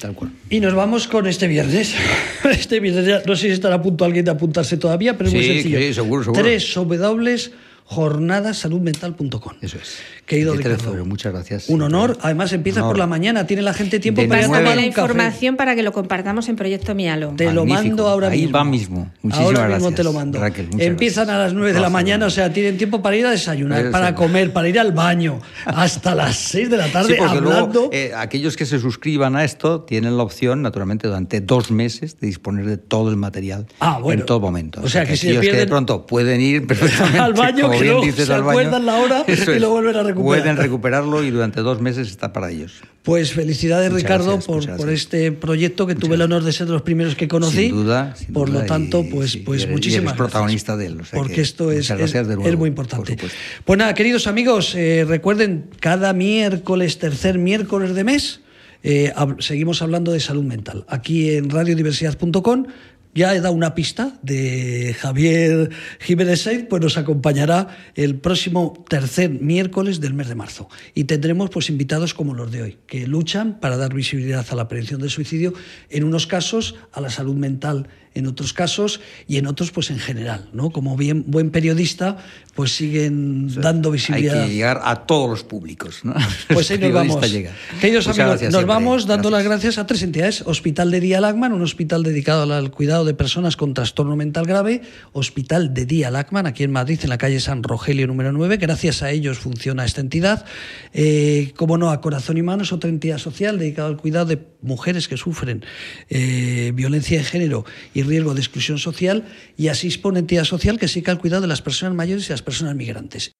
tal cual. Y nos vamos con este viernes. Este viernes, ya- no sé si estará a punto alguien de apuntarse todavía, pero es muy sencillo. sí, seguro, seguro. Tres jornadasaludmental.com. Eso es. Querido 23 de Ricardo, febrero, muchas gracias. Un honor. Además, empieza Honor. por la mañana. Tiene la gente tiempo De para tomar la información para que lo compartamos en Proyecto Mialo. Te lo Magnífico. mando ahora Ahí mismo. va mismo. Muchísimas ahora mismo gracias, te lo mando. Raquel, Empiezan gracias. a las 9 de la mañana, o sea, tienen tiempo para ir a desayunar, para comer, para ir al baño, hasta las 6 de la tarde Sí, hablando. luego eh, aquellos que se suscriban a esto tienen la opción, naturalmente, durante dos meses de disponer de todo el material Ah, bueno. en todo momento. O sea, que si aquellos que de pierden- pronto pueden ir perfectamente Al baño, como que bien luego dices, se al baño, acuerdan la hora y lo vuelven a recuperar. Pueden recuperarlo y durante dos meses está para ellos. Pues felicidades, Muchas Ricardo, gracias, por, por este proyecto que tuve el honor de ser de los primeros que conocí. Sin duda, sin Por duda, lo tanto, y- pues, sí, pues y eres- y muchísimas eres gracias. protagonista de él, o sea porque que esto es, es- es muy por importante. Pues nada, queridos amigos, eh, recuerden, cada miércoles, tercer miércoles de mes, eh, seguimos hablando de salud mental. Aquí en radiodiversidad.com ya he dado una pista de Javier Jiménez Sainz, pues nos acompañará el próximo tercer miércoles del mes de marzo. Y tendremos pues invitados como los de hoy, que luchan para dar visibilidad a la prevención del suicidio, en unos casos a la salud mental, en otros casos y en otros pues en general, ¿no? Como bien buen periodista, pues siguen dando Hay visibilidad. que llegar a todos los públicos. ¿no? Pues ahí nos vamos. Queridos amigos, gracias nos siempre. vamos dando las Gracias. gracias a tres entidades. Hospital de Día Lacman, un hospital dedicado al- al cuidado de personas con trastorno mental grave. Hospital de Día Lacman, aquí en Madrid, en la calle San Rogelio número 9. Gracias a ellos funciona esta entidad. Eh, como no, a Corazón y Manos, otra entidad social dedicada al cuidado de mujeres que sufren eh, violencia de género y riesgo de exclusión social. Y así una entidad social que se dedica al cuidado de las personas mayores y las personas migrantes.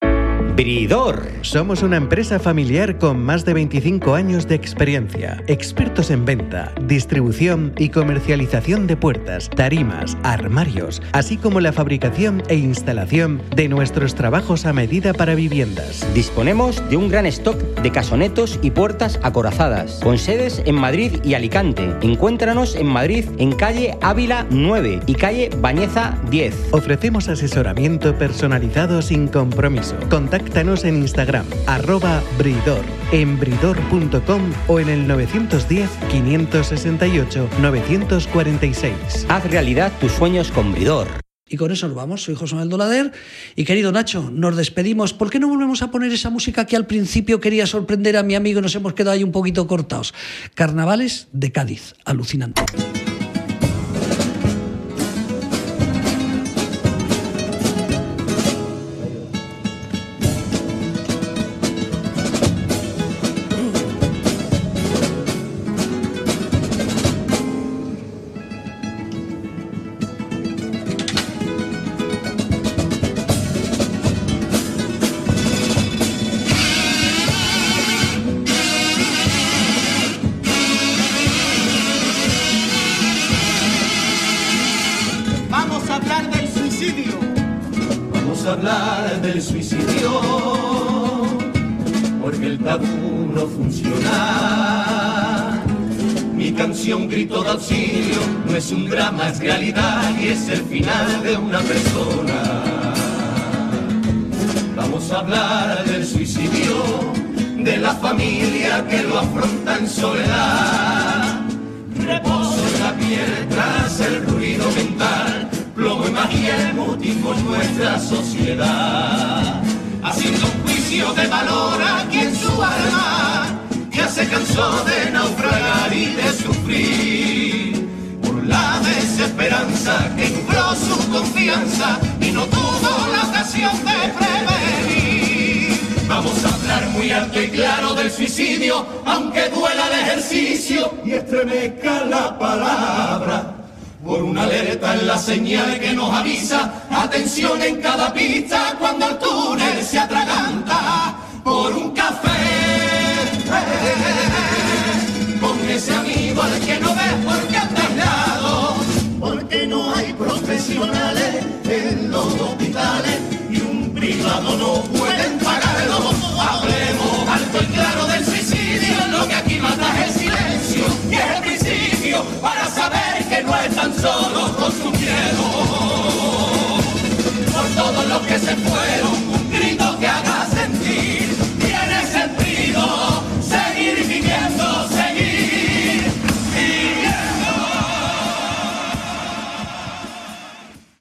Bridor. Somos una empresa familiar con más de 25 años de experiencia, expertos en venta, distribución y comercialización de puertas, tarimas, armarios, así como la fabricación e instalación de nuestros trabajos a medida para viviendas. Disponemos de un gran stock de casonetos y puertas acorazadas, con sedes en Madrid y Alicante. Encuéntranos en Madrid en calle Ávila 9 y calle Bañeza 10. Ofrecemos asesoramiento personalizado sin compromiso. Contáctanos en Instagram, arroba bridor, en bridor.com o en el 910-568-946. Haz realidad tus sueños con Bridor. Y con eso nos vamos. Soy José Manuel Dolader. Y querido Nacho, nos despedimos. ¿Por qué no volvemos a poner esa música que al principio quería sorprender a mi amigo y nos hemos quedado ahí un poquito cortados? Carnavales de Cádiz. Alucinante.